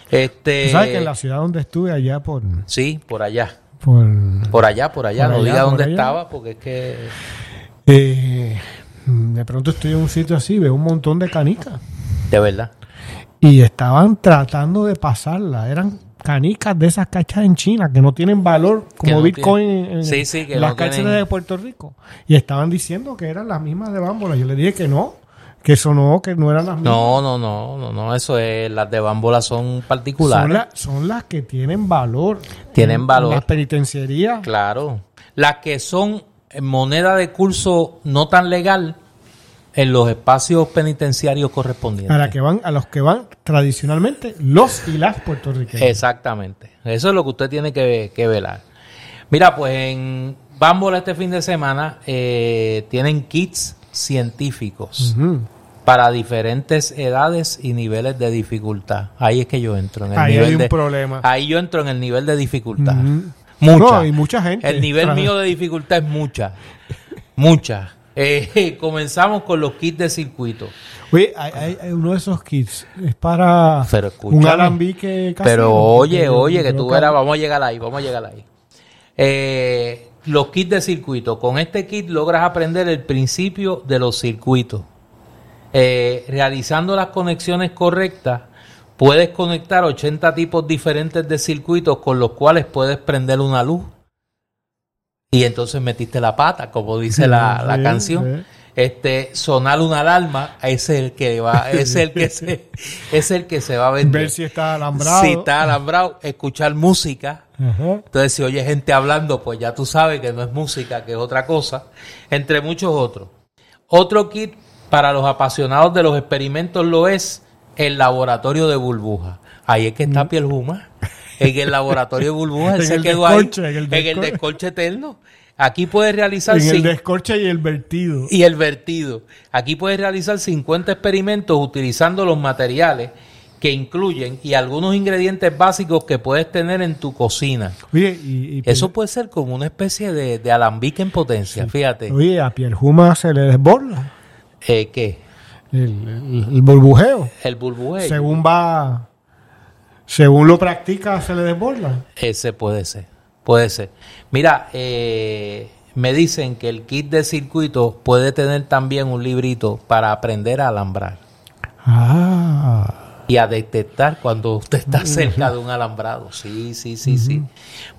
S1: Este.
S2: Tú sabes que en la ciudad donde estuve allá por...
S1: Sí, por allá.
S2: por
S1: Por allá, por allá.
S2: Por
S1: no
S2: allá,
S1: diga dónde
S2: allá.
S1: estaba, porque es que.
S2: eh, de pronto estoy en un sitio así, veo un montón de canicas.
S1: De verdad.
S2: Y estaban tratando de pasarla. Eran canicas de esas cachas en China que no tienen valor como
S1: no
S2: Bitcoin en, en
S1: Sí, sí, que
S2: las
S1: no
S2: cárceles
S1: tienen-
S2: de Puerto Rico. Y estaban diciendo que eran las mismas de Bámbola. Yo le dije que no, que eso no, que no eran las mismas.
S1: No, no, no, no, no, eso es, las de bambola son particulares.
S2: Son, la- son las que tienen valor.
S1: Tienen
S2: En-
S1: valor.
S2: en Las penitenciarías.
S1: Claro. Las que son moneda de curso no tan legal en los espacios penitenciarios correspondientes.
S2: A, la que van, a los que van tradicionalmente los y las puertorriqueños.
S1: Exactamente. Eso es lo que usted tiene que, que velar. Mira, pues en Bambola este fin de semana eh, tienen kits científicos para diferentes edades y niveles de dificultad. Ahí es que yo entro en el
S2: Ahí
S1: nivel
S2: hay un
S1: de,
S2: problema.
S1: Ahí yo entro en el nivel de dificultad.
S2: Ujú.
S1: Mucha.
S2: No, y mucha gente.
S1: El nivel mío de dificultad es mucha. Mucha. Eh, comenzamos con los kits de circuito.
S2: Oye, hay, uno de esos kits. Es para
S1: Pero
S2: un alambique casero.
S1: Pero oye, oye, que tú verás, vamos a llegar ahí, vamos a llegar ahí. Eh, los kits de circuito. Con este kit logras aprender el principio de los circuitos. Eh, realizando las conexiones correctas, puedes conectar 80 tipos diferentes de circuitos con los cuales puedes prender una luz. Y entonces metiste la pata, como dice la, la
S2: Sí,
S1: canción.
S2: sí.
S1: Este, sonar una alarma, es el que va, es el que se, es el que se va a vender.
S2: Ver si está alambrado.
S1: Si está alambrado, escuchar música. Entonces, si oye gente hablando, pues ya tú sabes que no es música, que es otra cosa. Entre muchos otros. Otro kit para los apasionados de los experimentos lo es el laboratorio de burbuja. Ahí es que está Piel Juma. En el laboratorio de burbuja, él se quedó ahí.
S2: en el
S1: En el
S2: descorche.
S1: eterno. Aquí puedes realizar
S2: En el descorche y el vertido.
S1: y el vertido. Aquí puedes realizar 50 experimentos utilizando los materiales que incluyen y algunos ingredientes básicos que puedes tener en tu cocina.
S2: Oye, y, y-
S1: Eso puede ser como una especie de, de alambique en potencia, fíjate.
S2: oye, a Pierjuma se le desborda
S1: Eh, ¿Qué?
S2: el, el- el burbujeo.
S1: El burbujeo.
S2: Según va, según lo practica, se le desborda.
S1: Ese puede ser. Puede ser. Mira, eh, me dicen que el kit de circuito puede tener también un librito para aprender a alambrar
S2: Ah,
S1: y a detectar cuando usted está cerca de un alambrado. Sí, sí, sí, sí.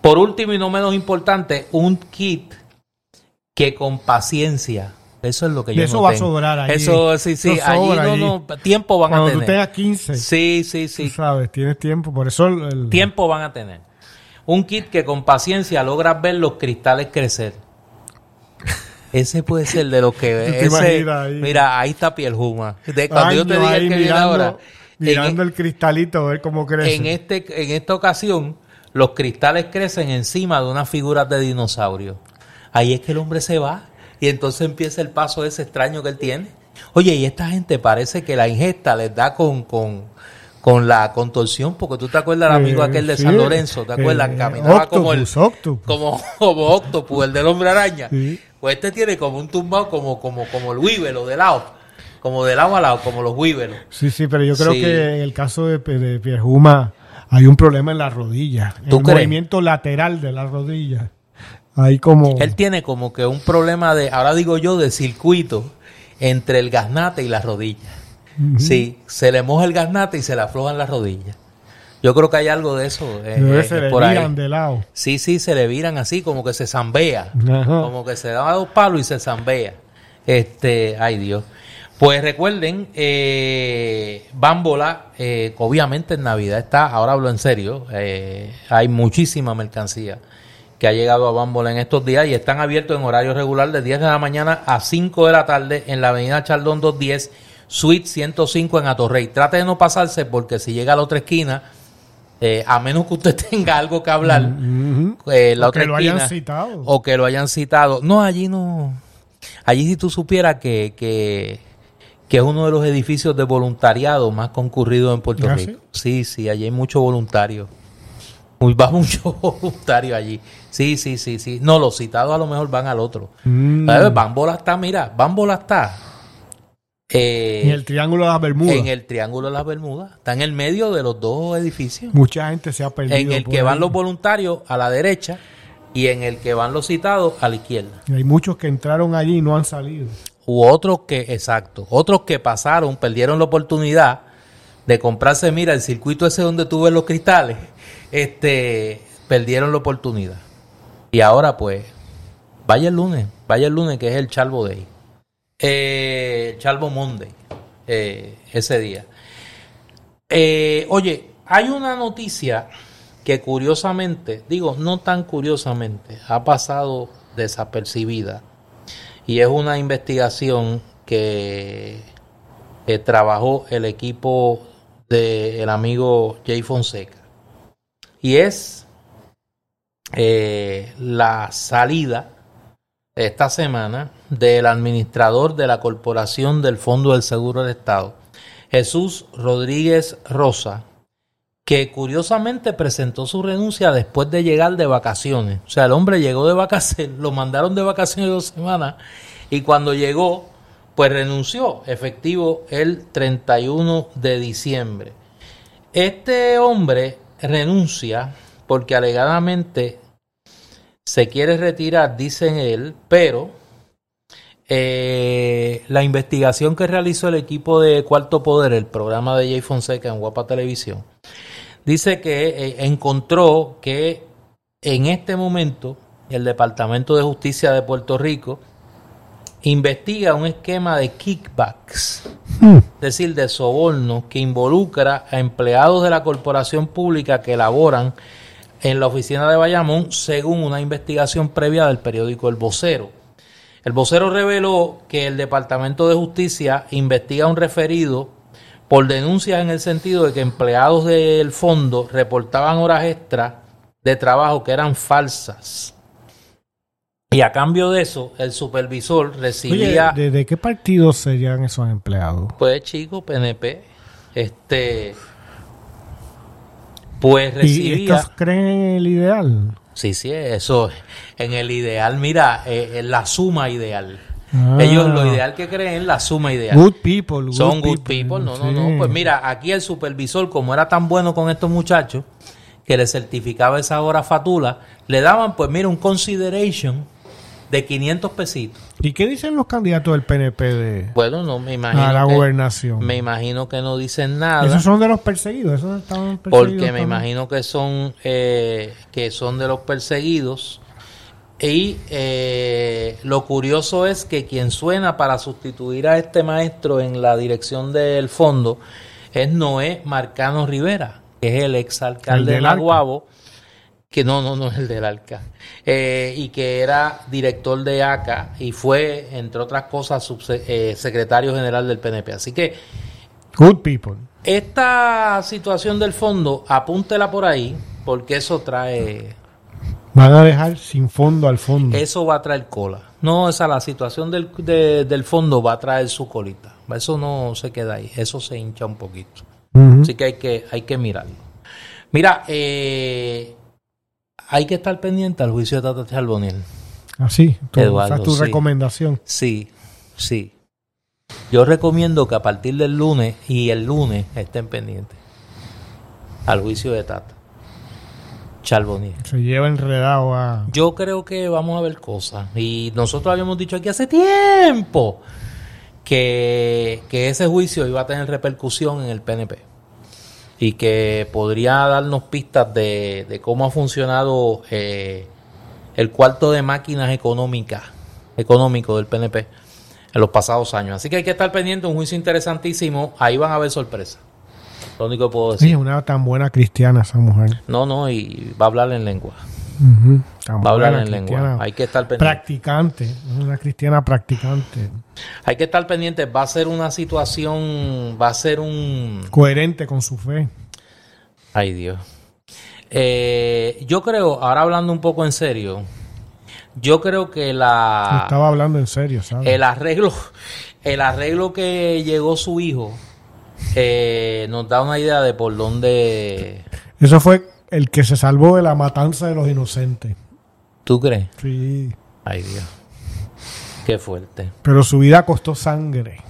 S1: Por último y no menos importante, un kit que con paciencia. Eso es lo que yo
S2: eso
S1: no
S2: va a sobrar allí.
S1: Eso sí, sí.
S2: Eso
S1: allí no,
S2: allí.
S1: no, tiempo van
S2: cuando
S1: a
S2: tú
S1: tener.
S2: tengas 15,
S1: Sí, sí,
S2: tú
S1: sí.
S2: sabes, tienes tiempo. Por eso el, el-
S1: Tiempo van a tener. Un kit que con paciencia logras ver los cristales crecer. Ese puede ser de los que ese-
S2: ahí.
S1: Mira, ahí está piel juma. De cuando yo te el
S2: ahí
S1: que viene
S2: mirando,
S1: ahora.
S2: mirando
S1: en,
S2: el cristalito, a ver cómo crece.
S1: en este, en esta ocasión, los cristales crecen encima de unas figuras de dinosaurio. Ahí es que el hombre se va. Y entonces empieza el paso ese extraño que él tiene. Oye, y esta gente parece que la ingesta les da con, con, con la contorsión, porque tú te acuerdas del amigo
S2: Eh,
S1: aquel de
S2: sí,
S1: San Lorenzo, ¿te acuerdas?
S2: eh,
S1: Caminaba como el,
S2: Octopus,
S1: como, como Octopus, el del hombre araña.
S2: Sí.
S1: Pues este tiene como un tumbado como, como, como el Weevil de lado, como de lado a lado, como los Weevil.
S2: Sí, sí, pero yo creo
S1: Sí.
S2: que en el caso de, de Pierjuma hay un problema en la rodilla.
S1: ¿Tú
S2: el
S1: crees?
S2: movimiento lateral de la rodilla. Ahí como...
S1: Él tiene como que un problema de, ahora digo yo, de circuito entre el gaznate y las rodillas. Sí, se le moja el gaznate y se le aflojan las rodillas. Yo creo que hay algo de eso eh, eh,
S2: le
S1: por ahí.
S2: viran de lado.
S1: Sí, sí, se le viran así, como que se zambea.
S2: Ajá.
S1: Como que se da dos palos y se zambea. Este, ay Dios. Pues recuerden, eh, Bambola, eh, obviamente en Navidad está, ahora hablo en serio, eh, hay muchísima mercancía que ha llegado a Bambola en estos días y están abiertos en horario regular de 10 de la mañana a 5 de la tarde en la avenida Chaldón 210, Suite 105 en Atorrey. Trate de no pasarse porque si llega a la otra esquina, eh, a menos que usted tenga algo que hablar, eh, la
S2: O
S1: otra
S2: que lo hayan citado.
S1: o que lo hayan citado. No, allí no. Allí si tú supieras que, que, que es uno de los edificios de voluntariado más concurridos en Puerto
S2: ¿Ah,
S1: Rico. Sí, sí, allí hay mucho voluntario. Muy, va mucho voluntario allí. Sí, sí, sí, sí. No, los citados a lo mejor van al otro.
S2: Mm.
S1: Bambola está, mira, Bambola está. eh,
S2: En el Triángulo de las Bermudas.
S1: en el Triángulo de las Bermudas. Está en el medio de los dos edificios
S2: Mucha gente se ha perdido.
S1: en el que
S2: ahí.
S1: van los voluntarios a la derecha y en el que van los citados a la izquierda.
S2: Y Hay muchos que entraron allí y no han salido.
S1: U otros que, exacto, otros que pasaron, perdieron la oportunidad de comprarse, mira, el circuito ese donde tú ves los cristales, este, perdieron la oportunidad. Y ahora pues, vaya el lunes, vaya el lunes que es el Charbo Day. Eh, Charbo Monday, eh, ese día. Eh, oye, hay una noticia que curiosamente, digo, no tan curiosamente, ha pasado desapercibida. Y es una investigación que trabajó el equipo del amigo Jay Fonseca. Y es eh, la salida esta semana del administrador de la Corporación del Fondo del Seguro del Estado, Jesús Rodríguez Rosa, que curiosamente presentó su renuncia después de llegar de vacaciones. O sea, el hombre llegó de vacaciones, lo mandaron de vacaciones dos semanas y cuando llegó, pues renunció, efectivo el 31 de diciembre. Este hombre renuncia porque alegadamente se quiere retirar, dicen él, pero eh, la investigación que realizó el equipo de Cuarto Poder, el programa de Jay Fonseca en Guapa Televisión, dice que eh, encontró que en este momento el Departamento de Justicia de Puerto Rico investiga un esquema de kickbacks, es decir, de sobornos que involucra a empleados de la corporación pública que laboran en la oficina de Bayamón, según una investigación previa del periódico El Vocero. El vocero reveló que el Departamento de Justicia investiga un referido por denuncias en el sentido de que empleados del fondo reportaban horas extras de trabajo que eran falsas. Y a cambio de eso, el supervisor
S2: Oye,
S1: recibía,
S2: ¿de, de qué partido serían esos empleados?
S1: pues chico, PNP, este, pues
S2: ¿Y
S1: recibía...
S2: estos creen en el ideal?
S1: Sí, sí, eso en el ideal, mira, eh, la suma ideal.
S2: Ah.
S1: Ellos lo ideal que creen es la suma ideal.
S2: Good people. good
S1: Son good people, no, no,
S2: sí.
S1: no. Pues mira, aquí el supervisor, como era tan bueno con estos muchachos, que le certificaba esa hora fatula, le daban, pues mira, un consideration de 500 pesitos.
S2: ¿Y qué dicen los candidatos del PNP de,
S1: Bueno, no me imagino.
S2: a la
S1: que-
S2: gobernación?
S1: Me imagino que no dicen nada.
S2: Esos son de los perseguidos. Esos estaban perseguidos
S1: porque me
S2: también.
S1: imagino que son eh, que son de los perseguidos y eh, lo curioso es que quien suena para sustituir a este maestro en la dirección del fondo es Noé Marcano Rivera que es el
S2: El
S1: exalcalde de
S2: del Arca.
S1: Naguabo que no, no, no es el del ALCA, eh, y que era director de ACA y fue, entre otras cosas, subse- eh, secretario general del PNP. Así que
S2: Good people.
S1: esta situación del fondo, apúntela por ahí, porque eso trae,
S2: Van a dejar sin fondo al fondo.
S1: eso va a traer cola. No, esa la situación del, de- del fondo va a traer su colita. Eso no se queda ahí, eso se hincha un poquito. Así que hay que, hay que mirarlo. Mira, eh, hay que estar pendiente al juicio de Tata Charboniel.
S2: Así, tú-
S1: Eduardo,
S2: esa es tu
S1: sí.
S2: recomendación.
S1: Sí, sí. Yo recomiendo que a partir del lunes y el lunes estén pendientes al juicio de Tata Charboniel.
S2: Se lleva enredado a...
S1: Yo creo que vamos a ver cosas. Y nosotros habíamos dicho aquí hace tiempo que, que ese juicio iba a tener repercusión en el PNP. Y que podría darnos pistas de, de cómo ha funcionado eh, el cuarto de máquinas económicas económico del PNP en los pasados años. Así que hay que estar pendiente, un juicio interesantísimo. Ahí van a haber sorpresas. Lo único que puedo
S2: Sí,
S1: decir.
S2: una tan buena cristiana esa mujer.
S1: No, no, y va a hablar en lengua.
S2: Tan
S1: Va a hablar en lengua. Hay que estar pendiente.
S2: Practicante, una cristiana practicante.
S1: Hay que estar pendiente. Va a ser una situación, va a ser un...
S2: Coherente con su fe.
S1: Ay Dios. Eh, yo creo, ahora hablando un poco en serio, yo creo que la...
S2: Estaba hablando en serio, ¿sabes?
S1: El arreglo, el arreglo que llegó su hijo eh, nos da una idea de por dónde.
S2: Eso fue el que se salvó de la matanza de los inocentes.
S1: ¿Tú crees?
S2: Sí.
S1: Ay Dios. Qué fuerte.
S2: Pero su vida costó sangre.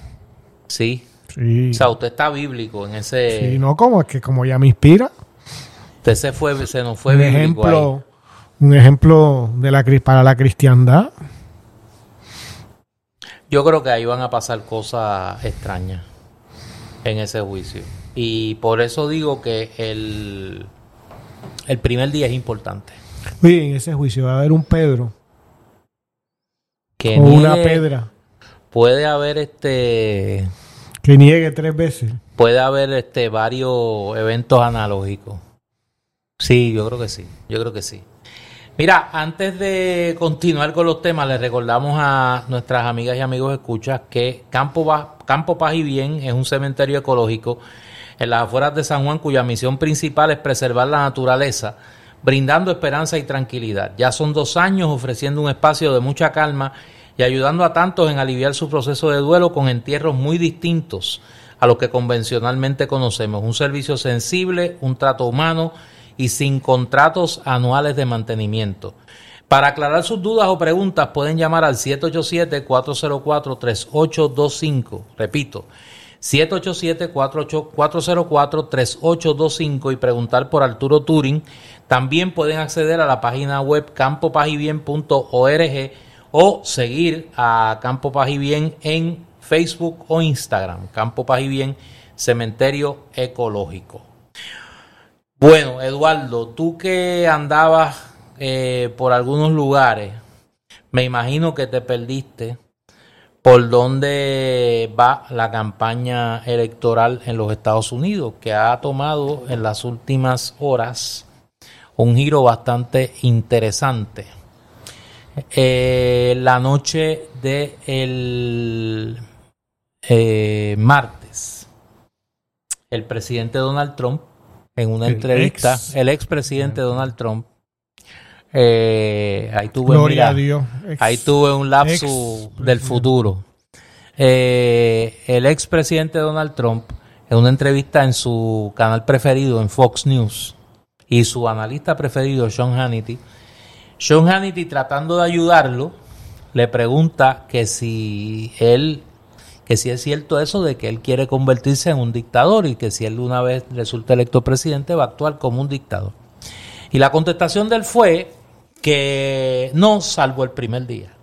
S1: Sí.
S2: Sí.
S1: O sea, usted está bíblico en ese.
S2: Sí, no como es que como ya me inspira.
S1: Usted se fue, se nos fue
S2: un
S1: bíblico
S2: ejemplo, un ejemplo de la para la cristiandad.
S1: Yo creo que ahí van a pasar cosas extrañas en ese juicio. Y por eso digo que el, el primer día es importante.
S2: Oye, en ese juicio va a haber un Pedro
S1: Que
S2: o una Pedra
S1: Puede haber este.
S2: que niegue tres veces.
S1: puede haber este varios eventos analógicos. Sí, yo creo que sí, yo creo que sí. Mira, antes de continuar con los temas, les recordamos a nuestras amigas y amigos escuchas que Campo, Ba- Campo Paz y Bien es un cementerio ecológico en las afueras de San Juan cuya misión principal es preservar la naturaleza, brindando esperanza y tranquilidad. Ya son dos años ofreciendo un espacio de mucha calma y ayudando a tantos en aliviar su proceso de duelo con entierros muy distintos a los que convencionalmente conocemos. Un servicio sensible, un trato humano y sin contratos anuales de mantenimiento. Para aclarar sus dudas o preguntas pueden llamar al 787-404-3825. Repito, 787-404-3825 y preguntar por Arturo Turing. También pueden acceder a la página web campopagibien.org o seguir a Campo Paz y Bien en Facebook o Instagram. Campo Paz y Bien, Cementerio Ecológico. Bueno, Eduardo, tú que andabas eh, por algunos lugares, me imagino que te perdiste por dónde va la campaña electoral en los Estados Unidos, que ha tomado en las últimas horas un giro bastante interesante. Eh, la noche de el eh, martes, el presidente Donald Trump, en una
S2: El
S1: entrevista,
S2: ex.
S1: el expresidente Donald Trump, eh, ahí tuve,
S2: Gloria
S1: mira,
S2: a Dios. Ex-
S1: Ahí tuve un lapsus
S2: ex-
S1: del futuro. El expresidente Donald Trump, en una entrevista en su canal preferido, en Fox News, y su analista preferido, Sean Hannity, Sean Hannity tratando de ayudarlo, le pregunta que si él, que si es cierto eso de que él quiere convertirse en un dictador y que si él una vez resulta electo presidente va a actuar como un dictador. Y la contestación de él fue que no, salvo el primer día.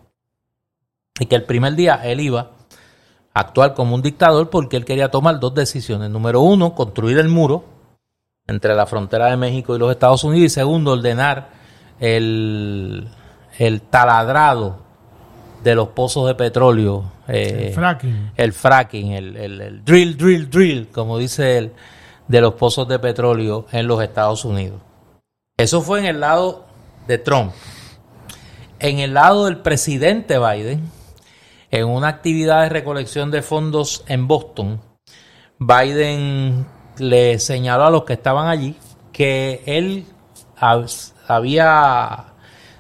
S1: Y que el primer día él iba a actuar como un dictador porque él quería tomar dos decisiones. Número uno, construir el muro entre la frontera de México y los Estados Unidos. Y segundo, ordenar el, el taladrado de los pozos de petróleo. eh,
S2: el fracking.
S1: el fracking, el, el- el drill, drill, drill, como dice él, de los pozos de petróleo en los Estados Unidos. Eso fue en el lado de Trump. En el lado del presidente Biden, en una actividad de recolección de fondos en Boston, Biden le señaló a los que estaban allí que él hab- había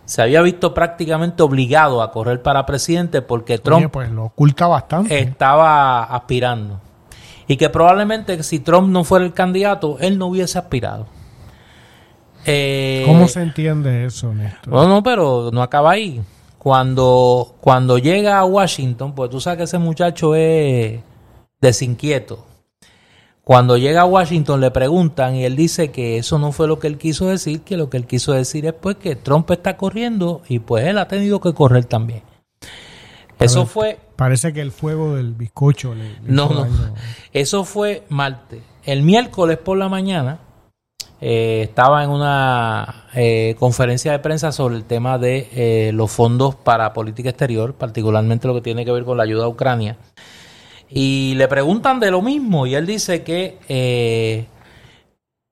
S1: se había visto prácticamente obligado a correr para presidente porque Trump
S2: pues lo oculta bastante.
S1: estaba aspirando. Y que probablemente si Trump no fuera el candidato, él no hubiese aspirado.
S2: Eh, ¿Cómo se entiende eso, Néstor?
S1: No, no, pero no acaba ahí. Cuando, cuando llega a Washington, pues tú sabes que ese muchacho es desinquieto. Cuando llega a Washington le preguntan y él dice que eso no fue lo que él quiso decir, que lo que él quiso decir es pues que Trump está corriendo y pues él ha tenido que correr también. Eso fue...
S2: Parece que el fuego del bizcocho le...
S1: no, no. Eso fue martes. El miércoles por la mañana eh, estaba en una eh, conferencia de prensa sobre el tema de eh, los fondos para política exterior, particularmente lo que tiene que ver con la ayuda a Ucrania. Y le preguntan de lo mismo y él dice que, eh,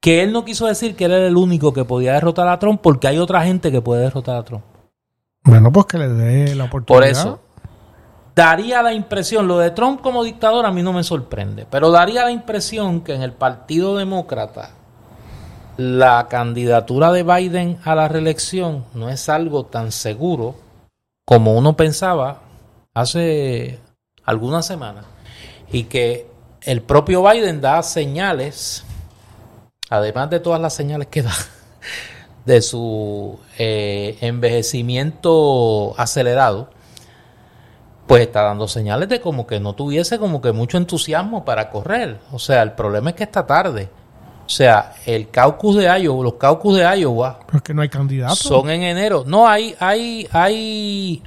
S1: que él no quiso decir que él era el único que podía derrotar a Trump porque hay otra gente que puede derrotar a Trump.
S2: Bueno, pues que le dé la oportunidad.
S1: Por eso, daría la impresión, lo de Trump como dictador a mí no me sorprende, pero daría la impresión que en el Partido Demócrata la candidatura de Biden a la reelección no es algo tan seguro como uno pensaba hace algunas semanas y que el propio Biden da señales, además de todas las señales que da, de su eh, envejecimiento acelerado, pues está dando señales de como que no tuviese como que mucho entusiasmo para correr. O sea, el problema es que está tarde. O sea, el caucus de Iowa, los caucus de Iowa.
S2: Pero que no hay candidatos.
S1: Son en enero. No, hay, hay, hay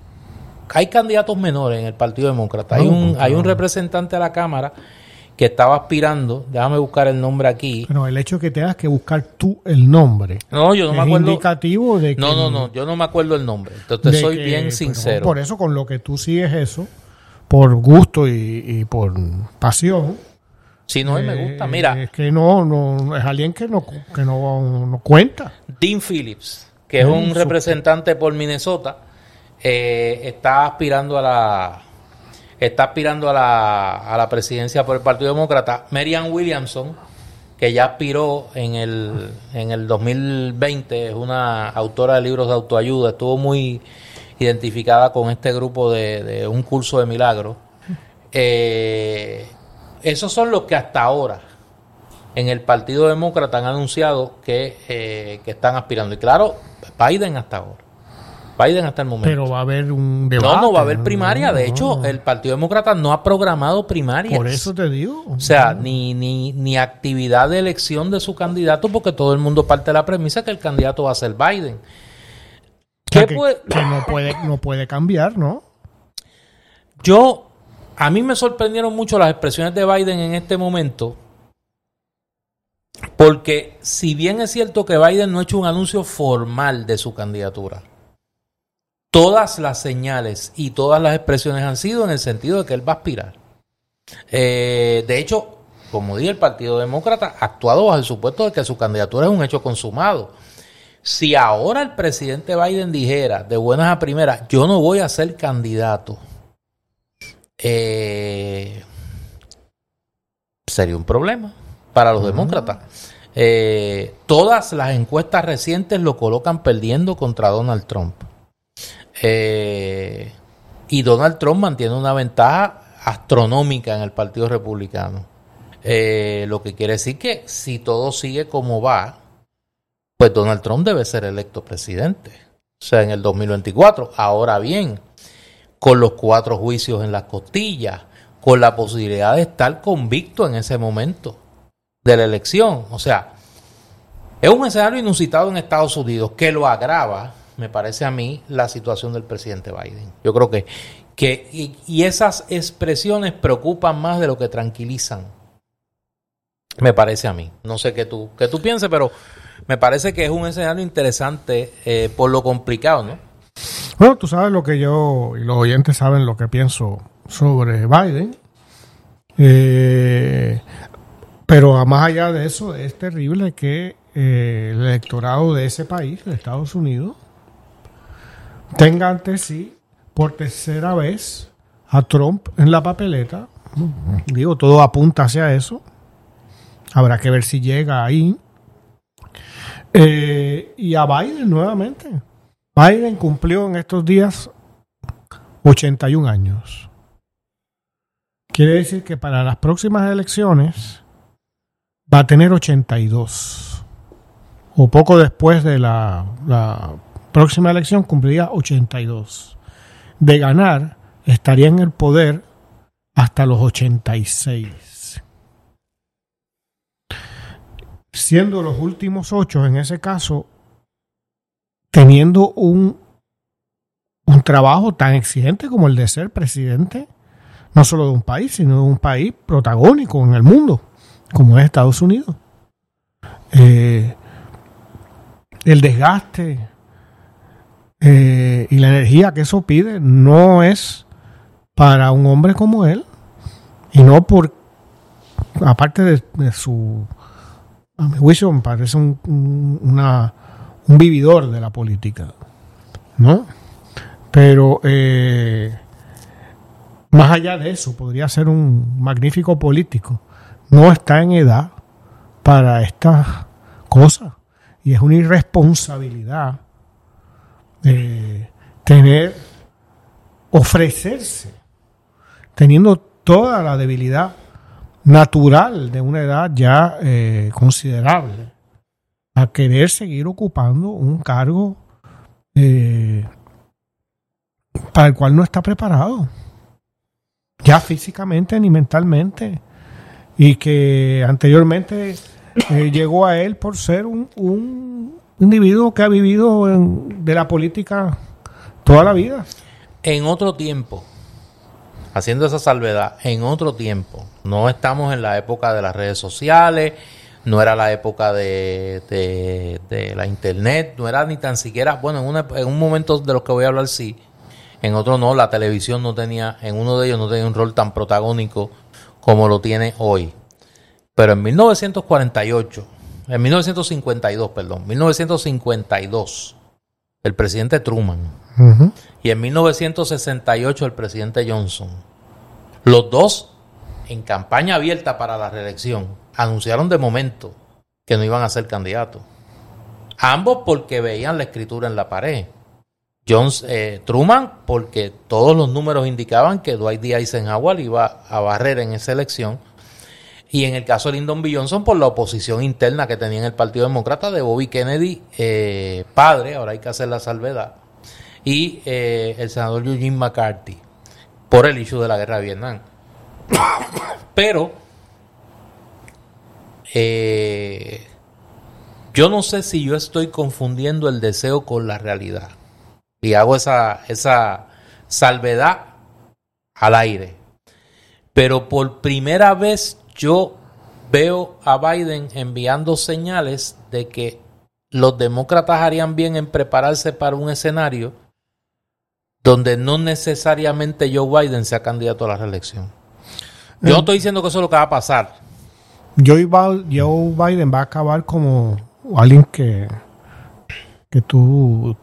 S1: hay candidatos menores en el Partido Demócrata. Hay un, hay un representante a la Cámara que estaba aspirando, déjame buscar el nombre aquí.
S2: Pero el hecho de que tengas que buscar tú el nombre.
S1: No, yo no me acuerdo.
S2: indicativo de que,
S1: No, no, no, yo no me acuerdo el nombre. Entonces soy bien sincero.
S2: por eso, con lo que tú sigues eso, por gusto y, por pasión.
S1: Si no, me gusta. Eh, Mira.
S2: Es que no, no, es alguien que no, que no, cuenta.
S1: Dean Phillips, que es un representante por Minnesota eh, está aspirando a la está aspirando a la, a la presidencia por el Partido Demócrata. Marianne Williamson, que ya aspiró en el, en el 2020, es una autora de libros de autoayuda, estuvo muy identificada con este grupo de, un curso de milagros. Eh, esos son los que hasta ahora en el Partido Demócrata han anunciado que, eh, que están aspirando. Y claro, Biden hasta ahora. Biden hasta el momento.
S2: Pero va a haber un debate.
S1: No, no va a haber primaria. De hecho, el Partido Demócrata no ha programado primarias.
S2: Por eso te digo.
S1: O sea, ni, ni, ni actividad de elección de su candidato, porque todo el mundo parte de la premisa que el candidato va a ser Biden.
S2: que, puede... no, puede, no puede cambiar, ¿no?
S1: Yo, a mí me sorprendieron mucho las expresiones de Biden en este momento. Porque si bien es cierto que Biden no ha hecho un anuncio formal de su candidatura, todas las señales y todas las expresiones han sido en el sentido de que él va a aspirar. Eh, de hecho, como dije, el Partido Demócrata ha actuado bajo el supuesto de que su candidatura es un hecho consumado. Si ahora el presidente Biden dijera de buenas a primeras, yo no voy a ser candidato, eh, sería un problema para los demócratas. Eh, todas las encuestas recientes lo colocan perdiendo contra Donald Trump. Eh, y Donald Trump mantiene una ventaja astronómica en el Partido Republicano. Eh, lo que quiere decir que si todo sigue como va, pues Donald Trump debe ser electo presidente. O sea, en el 2024. Ahora bien, con los cuatro juicios en las costillas, con la posibilidad de estar convicto en ese momento de la elección. O sea, es un escenario inusitado en Estados Unidos que lo agrava me parece a mí, la situación del presidente Biden. Yo creo que, que y, esas expresiones preocupan más de lo que tranquilizan. Me parece a mí. No sé qué tú, qué tú pienses, pero me parece que es un escenario interesante eh, por lo complicado, ¿no?
S2: Bueno, tú sabes lo que yo y los oyentes saben lo que pienso sobre Biden. Eh, pero más allá de eso, es terrible que eh, el electorado de ese país, de Estados Unidos, tenga ante sí por tercera vez a Trump en la papeleta. Digo, todo apunta hacia eso. Habrá que ver si llega ahí. Eh, y a Biden nuevamente. Biden cumplió en estos días 81 años. Quiere decir que para las próximas elecciones va a tener 82. O poco después de la, la próxima elección cumpliría 82. De ganar, estaría en el poder hasta los 86. Siendo los últimos ocho, en ese caso, teniendo un, un trabajo tan exigente como el de ser presidente, no solo de un país, sino de un país protagónico en el mundo, como es Estados Unidos. Eh, el desgaste eh, y la energía que eso pide no es para un hombre como él, y no por, aparte de, su, a mi juicio, parece un, un- una, un vividor de la política, ¿no? Pero eh, más allá de eso, podría ser un magnífico político. No está en edad para estas cosas. Y es una irresponsabilidad eh, tener, ofrecerse, teniendo toda la debilidad natural de una edad ya eh, considerable, a querer seguir ocupando un cargo eh, para el cual no está preparado, ya físicamente ni mentalmente, y que anteriormente eh, llegó a él por ser un, un individuo que ha vivido en- de la política toda la vida.
S1: En otro tiempo, haciendo esa salvedad, en otro tiempo, no estamos en la época de las redes sociales, no era la época de, de- la internet, no era ni tan siquiera, bueno, en, una- en un momento de los que voy a hablar sí, en otro no, la televisión no tenía, en uno de ellos no tenía un rol tan protagónico como lo tiene hoy. Pero en 1948, en 1952, perdón, 1952, el presidente Truman,
S2: Ujú.
S1: y en 1968 el presidente Johnson. Los dos, en campaña abierta para la reelección, anunciaron de momento que no iban a ser candidatos. Ambos porque veían la escritura en la pared. Jones, eh, Truman porque todos los números indicaban que Dwight D. Eisenhower iba a barrer en esa elección. Y en el caso de Lyndon B. Johnson por la oposición interna que tenía en el Partido Demócrata de Bobby Kennedy, eh, padre, ahora hay que hacer la salvedad, y eh, el senador Eugene McCarthy por el issue de la guerra de Vietnam. Pero eh, yo no sé si yo estoy confundiendo el deseo con la realidad. Y hago esa, esa salvedad al aire. Pero por primera vez yo veo a Biden enviando señales de que los demócratas harían bien en prepararse para un escenario donde no necesariamente Joe Biden sea candidato a la reelección. Yo no estoy diciendo que eso es lo que va a pasar.
S2: Joe, Biden va a acabar como alguien que, que tú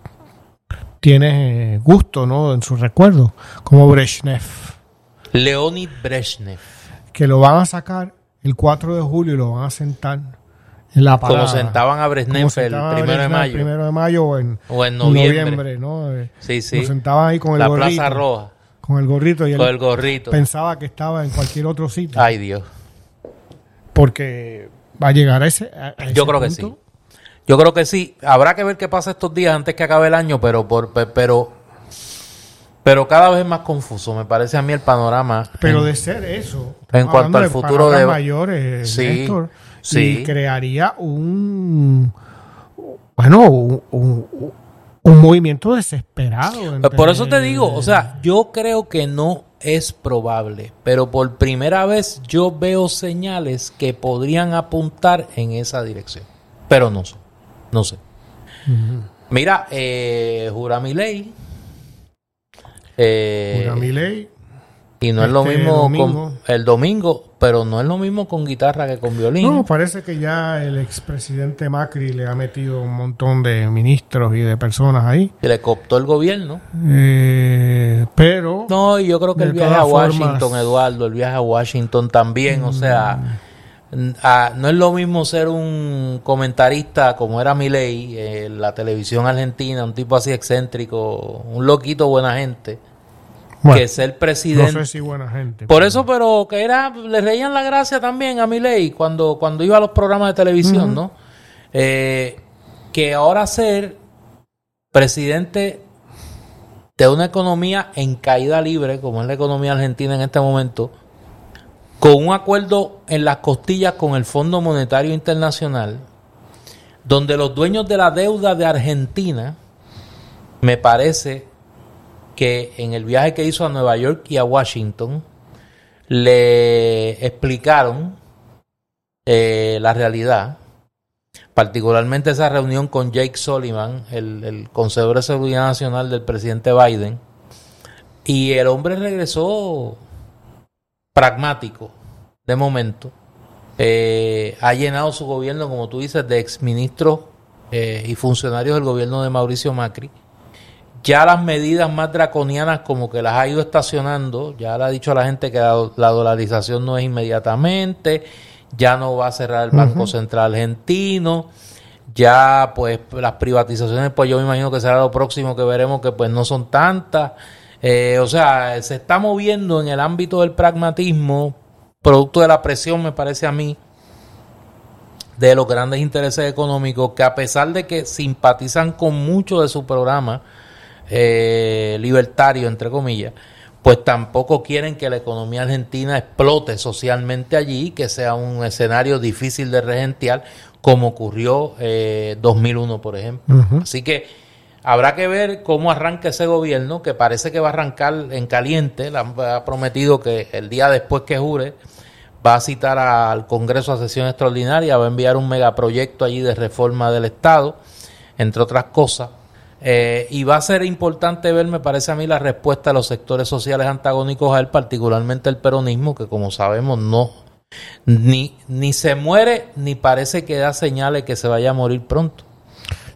S2: tienes eh, gusto ¿no? en sus recuerdos, como Brezhnev,
S1: Leonid Brezhnev,
S2: que lo van a sacar el 4 de julio y lo van a sentar en la parada.
S1: como sentaban a
S2: Como
S1: el primero de
S2: el
S1: mayo
S2: primero de mayo o en,
S1: o en noviembre.
S2: ¿no? Eh,
S1: Sí, sí.
S2: Lo sentaban ahí con el
S1: La
S2: gorrito.
S1: Plaza Roja,
S2: Con el gorrito y
S1: con el gorrito.
S2: pensaba que estaba en cualquier otro sitio.
S1: Ay, Dios.
S2: Porque va a llegar a ese, a- a ese
S1: Yo creo que sí. Yo creo que sí. Habrá que ver qué pasa estos días antes que acabe el año, pero por, pe- pero pero cada vez es más confuso. Me parece a mí el panorama.
S2: Pero
S1: en-
S2: de ser eso,
S1: En cuanto al futuro de-
S2: mayores,
S1: Sí,
S2: Néstor,
S1: sí.
S2: y crearía un bueno, un, un- un movimiento desesperado. entre-
S1: Por eso te digo, o sea, yo creo que no es probable, pero por primera vez yo veo señales que podrían apuntar en esa dirección. Pero no sé, no sé. Mira, eh, jura mi ley. Eh,
S2: Jura mi ley.
S1: y no es lo
S2: este
S1: mismo
S2: domingo.
S1: con el domingo, pero no es lo mismo con guitarra que con violín.
S2: No, parece que ya el expresidente Macri le ha metido un montón de ministros y de personas ahí.
S1: Le cooptó el gobierno.
S2: Eh, pero
S1: No, y yo creo que el viaje a Washington,
S2: formas-
S1: Eduardo, el viaje a Washington también, o sea, no es lo mismo ser un comentarista como era Milei en la televisión argentina, un tipo así excéntrico, un loquito buena gente, que ser presidente.
S2: No sé si buena gente.
S1: Por eso, pero que era, le reían la gracia también a Milei cuando, cuando iba a los programas de televisión, ¿no? Eh, que ahora ser presidente de una economía en caída libre, como es la economía argentina en este momento, con un acuerdo en las costillas con el Fondo Monetario Internacional, donde los dueños de la deuda de Argentina, me parece que en el viaje que hizo a Nueva York y a Washington, le explicaron eh, la realidad, particularmente esa reunión con Jake Sullivan, el, el consejero de seguridad nacional del presidente Biden, y el hombre regresó pragmático de momento. Eh, ha llenado su gobierno, como tú dices, de exministros eh, y funcionarios del gobierno de Mauricio Macri. Ya las medidas más draconianas como que las ha ido estacionando, ya le ha dicho a la gente que la, dolarización no es inmediatamente, ya no va a cerrar el Banco Central Argentino, ya pues las privatizaciones pues yo me imagino que será lo próximo que veremos que pues no son tantas. Eh, o sea, se está moviendo en el ámbito del pragmatismo, producto de la presión, me parece a mí, de los grandes intereses económicos que a pesar de que simpatizan con mucho de su programa eh, libertario, entre comillas, pues tampoco quieren que la economía argentina explote socialmente allí, que sea un escenario difícil de regentear, como ocurrió eh, 2001, por ejemplo. Así que Habrá que ver cómo arranca ese gobierno, que parece que va a arrancar en caliente. Le ha prometido que el día después que jure va a citar al Congreso a sesión extraordinaria, va a enviar un megaproyecto allí de reforma del Estado, entre otras cosas. Eh, y va a ser importante ver, me parece a mí, la respuesta de los sectores sociales antagónicos a él, particularmente el peronismo, que como sabemos no ni, ni se muere ni parece que da señales que se vaya a morir pronto.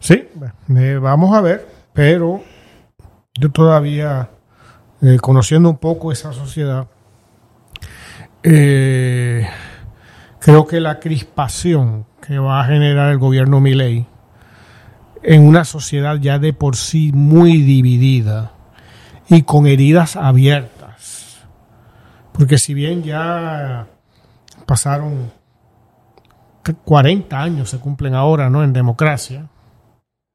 S2: Sí, vamos a ver, pero yo todavía, eh, conociendo un poco esa sociedad, eh, creo que la crispación que va a generar el gobierno Milei en una sociedad ya de por sí muy dividida y con heridas abiertas, porque si bien ya pasaron 40 años, se cumplen ahora, ¿no? En democracia,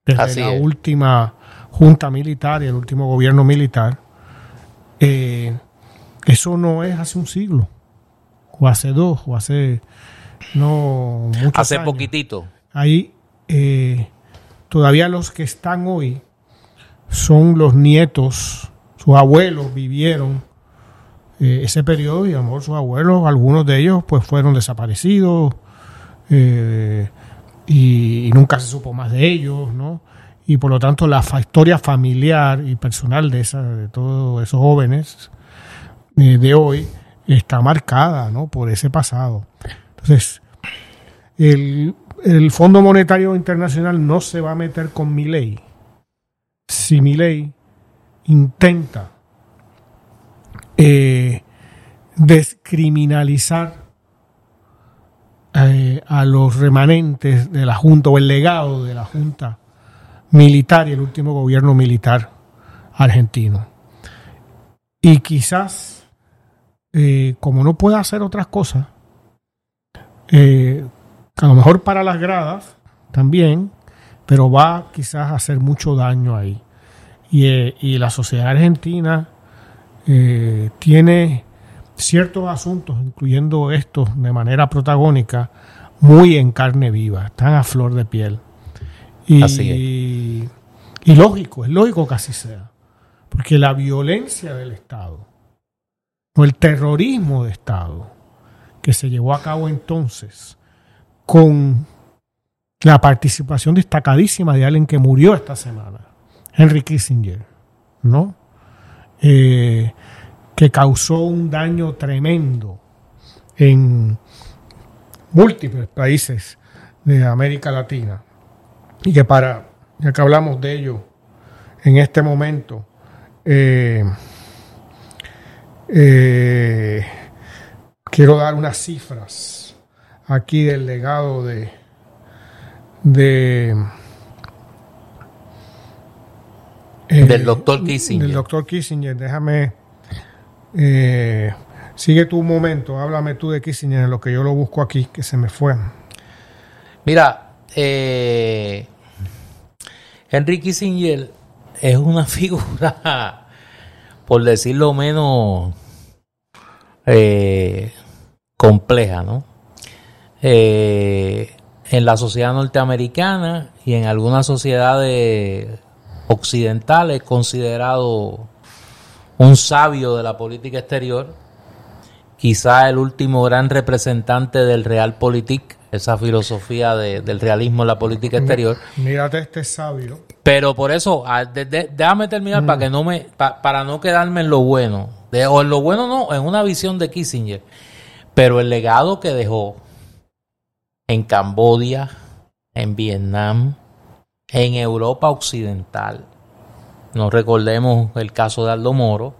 S2: desde la última junta militar y el último gobierno militar, eh, eso no es hace un siglo, o hace dos, o hace no
S1: Hace poquitito.
S2: Ahí eh, todavía los que están hoy son los nietos, sus abuelos vivieron eh, ese periodo y a lo mejor sus abuelos, algunos de ellos pues fueron desaparecidos. Eh, y, nunca se supo más de ellos, ¿no? Y por lo tanto la historia familiar y personal de, esa, de todos esos jóvenes eh, de hoy está marcada, ¿no? Por ese pasado. Entonces, el, el Fondo Monetario Internacional no se va a meter con mi ley si mi ley intenta eh, descriminalizar eh, a los remanentes de la Junta o el legado de la Junta militar y el último gobierno militar argentino. Y quizás, eh, como no puede hacer otras cosas, eh, a lo mejor para las gradas también, pero va quizás a hacer mucho daño ahí. Y la sociedad argentina tiene ciertos asuntos, incluyendo estos de manera protagónica, muy en carne viva, están a flor de piel. Y, y lógico, es lógico que así sea. Porque la violencia del Estado, o el terrorismo de Estado, que se llevó a cabo entonces, con la participación destacadísima de alguien que murió esta semana, Henry Kissinger, ¿no? Eh, que causó un daño tremendo en múltiples países de América Latina y que para, ya que hablamos de ello en este momento, eh, eh, quiero dar unas cifras aquí del legado de, de
S1: eh, del doctor Kissinger.
S2: Del doctor Kissinger. Déjame. Eh, sigue tu momento. Háblame tú de Kissinger lo que yo lo busco aquí, que se me fue.
S1: Mira, eh, Henry Kissinger es una figura, por decirlo menos, eh, compleja, ¿no? Eh, en la sociedad norteamericana y en algunas sociedades occidentales considerado un sabio de la política exterior, quizá el último gran representante del realpolitik, esa filosofía del realismo en la política exterior.
S2: Mírate este sabio.
S1: Pero por eso, déjame terminar para que no me, para no quedarme en lo bueno, o en lo bueno no, en una visión de Kissinger, pero el legado que dejó en Cambodia, en Vietnam, en Europa Occidental. No recordemos el caso de Aldo Moro.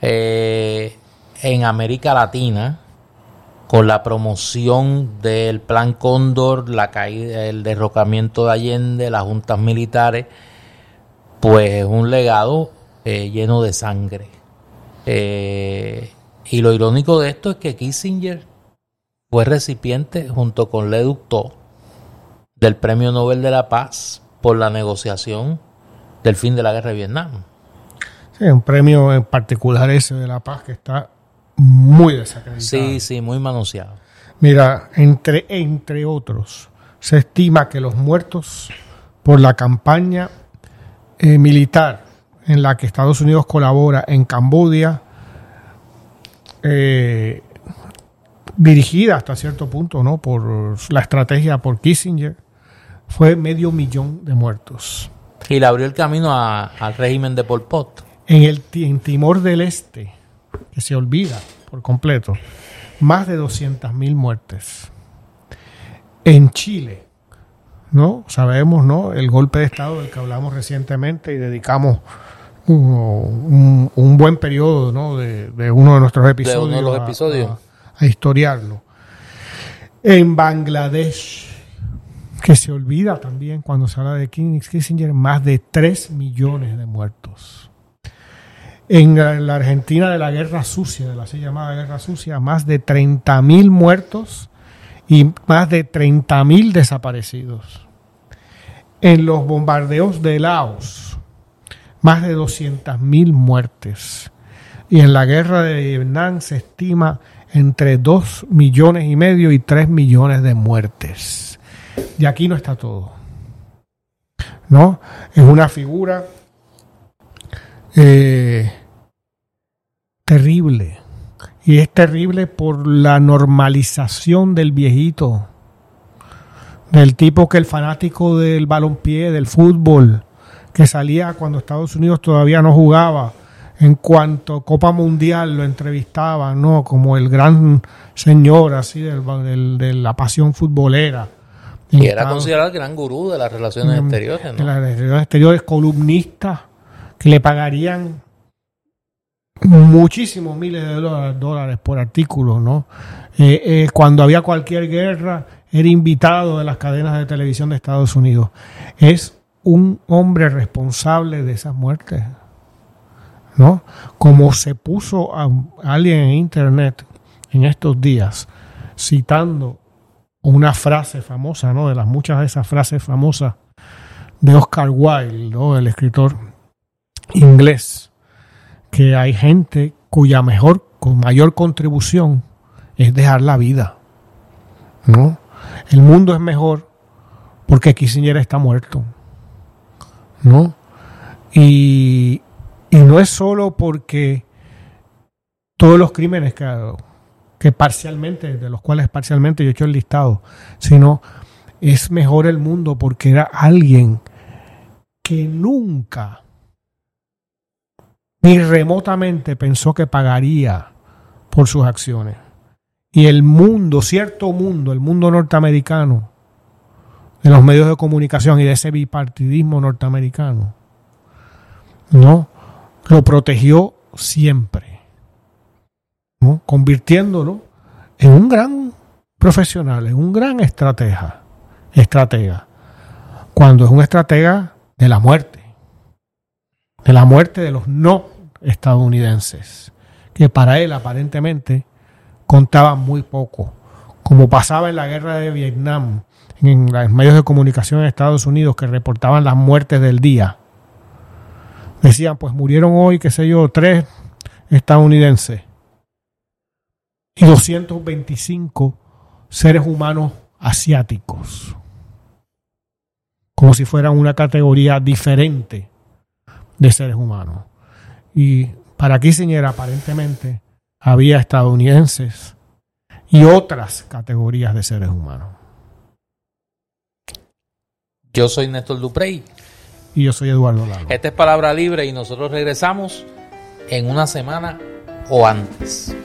S1: Eh, en América Latina, con la promoción del Plan Cóndor, la caída, el derrocamiento de Allende, las juntas militares, pues es un legado eh, lleno de sangre. Eh, y lo irónico de esto es que Kissinger fue recipiente junto con Le del Premio Nobel de la Paz por la negociación del fin de la guerra de Vietnam.
S2: Sí, un premio en particular ese de la paz que está muy desacreditado.
S1: Sí, sí, muy manoseado.
S2: Mira, entre, entre otros, se estima que los muertos por la campaña eh, militar en la que Estados Unidos colabora en Cambodia, eh, dirigida hasta cierto punto, ¿no? Por la estrategia por Kissinger, fue medio millón de muertos.
S1: Y le abrió el camino al régimen de Pol Pot.
S2: En el en Timor del Este, que se olvida por completo, más de 200.000 muertes. En Chile, ¿no? Sabemos, ¿no? El golpe de Estado del que hablamos recientemente y dedicamos un, buen periodo, ¿no? De, uno de nuestros episodios.
S1: los episodios
S2: a historiarlo. En Bangladesh, que se olvida también cuando se habla de Kissinger, más de 3 millones de muertos. En la Argentina de la Guerra Sucia, de la así llamada Guerra Sucia, más de 30 mil muertos y más de 30 mil desaparecidos. En los bombardeos de Laos, más de 200 mil muertes. Y en la guerra de Vietnam se estima entre 2 millones y medio y 3 millones de muertes. Y aquí no está todo. ¿No? Es una figura eh, terrible. Y es terrible por la normalización del viejito. Del tipo que el fanático del balompié, del fútbol, que salía cuando Estados Unidos todavía no jugaba en cuanto Copa Mundial lo entrevistaban, ¿no? Como el gran señor así del, de la pasión futbolera.
S1: Y era considerado el gran gurú de las relaciones exteriores, ¿no?
S2: De las relaciones exteriores, columnista, que le pagarían muchísimos miles de dólares por artículo, ¿no? Eh, eh, cuando había cualquier guerra, era invitado de las cadenas de televisión de Estados Unidos. Es un hombre responsable de esas muertes. ¿no? Como se puso a alguien en internet en estos días citando una frase famosa, ¿no? De las muchas de esas frases famosas de Oscar Wilde, ¿no? El escritor inglés, que hay gente cuya mejor, con mayor contribución es dejar la vida, ¿no? El mundo es mejor porque Kissinger está muerto, ¿no? Y, y no es solo porque todos los crímenes que, que parcialmente, de los cuales parcialmente yo he hecho el listado, sino es mejor el mundo porque era alguien que nunca ni remotamente pensó que pagaría por sus acciones. Y el mundo, cierto mundo, el mundo norteamericano, de los medios de comunicación y de ese bipartidismo norteamericano, ¿no? lo protegió siempre, convirtiéndolo en un gran profesional, es un gran estratega, estratega. Cuando es un estratega de la muerte, de la muerte de los no estadounidenses, que para él aparentemente contaban muy poco, como pasaba en la guerra de Vietnam, en los medios de comunicación en Estados Unidos que reportaban las muertes del día. Decían, pues murieron hoy, qué sé yo, tres estadounidenses y 225 seres humanos asiáticos, como si fueran una categoría diferente de seres humanos. Y para Kissinger aparentemente había estadounidenses y otras categorías de seres humanos.
S1: Yo soy Néstor Duprey.
S2: Y yo soy Eduardo Lalo.
S1: Esta es Palabra Libre y nosotros regresamos en una semana o antes.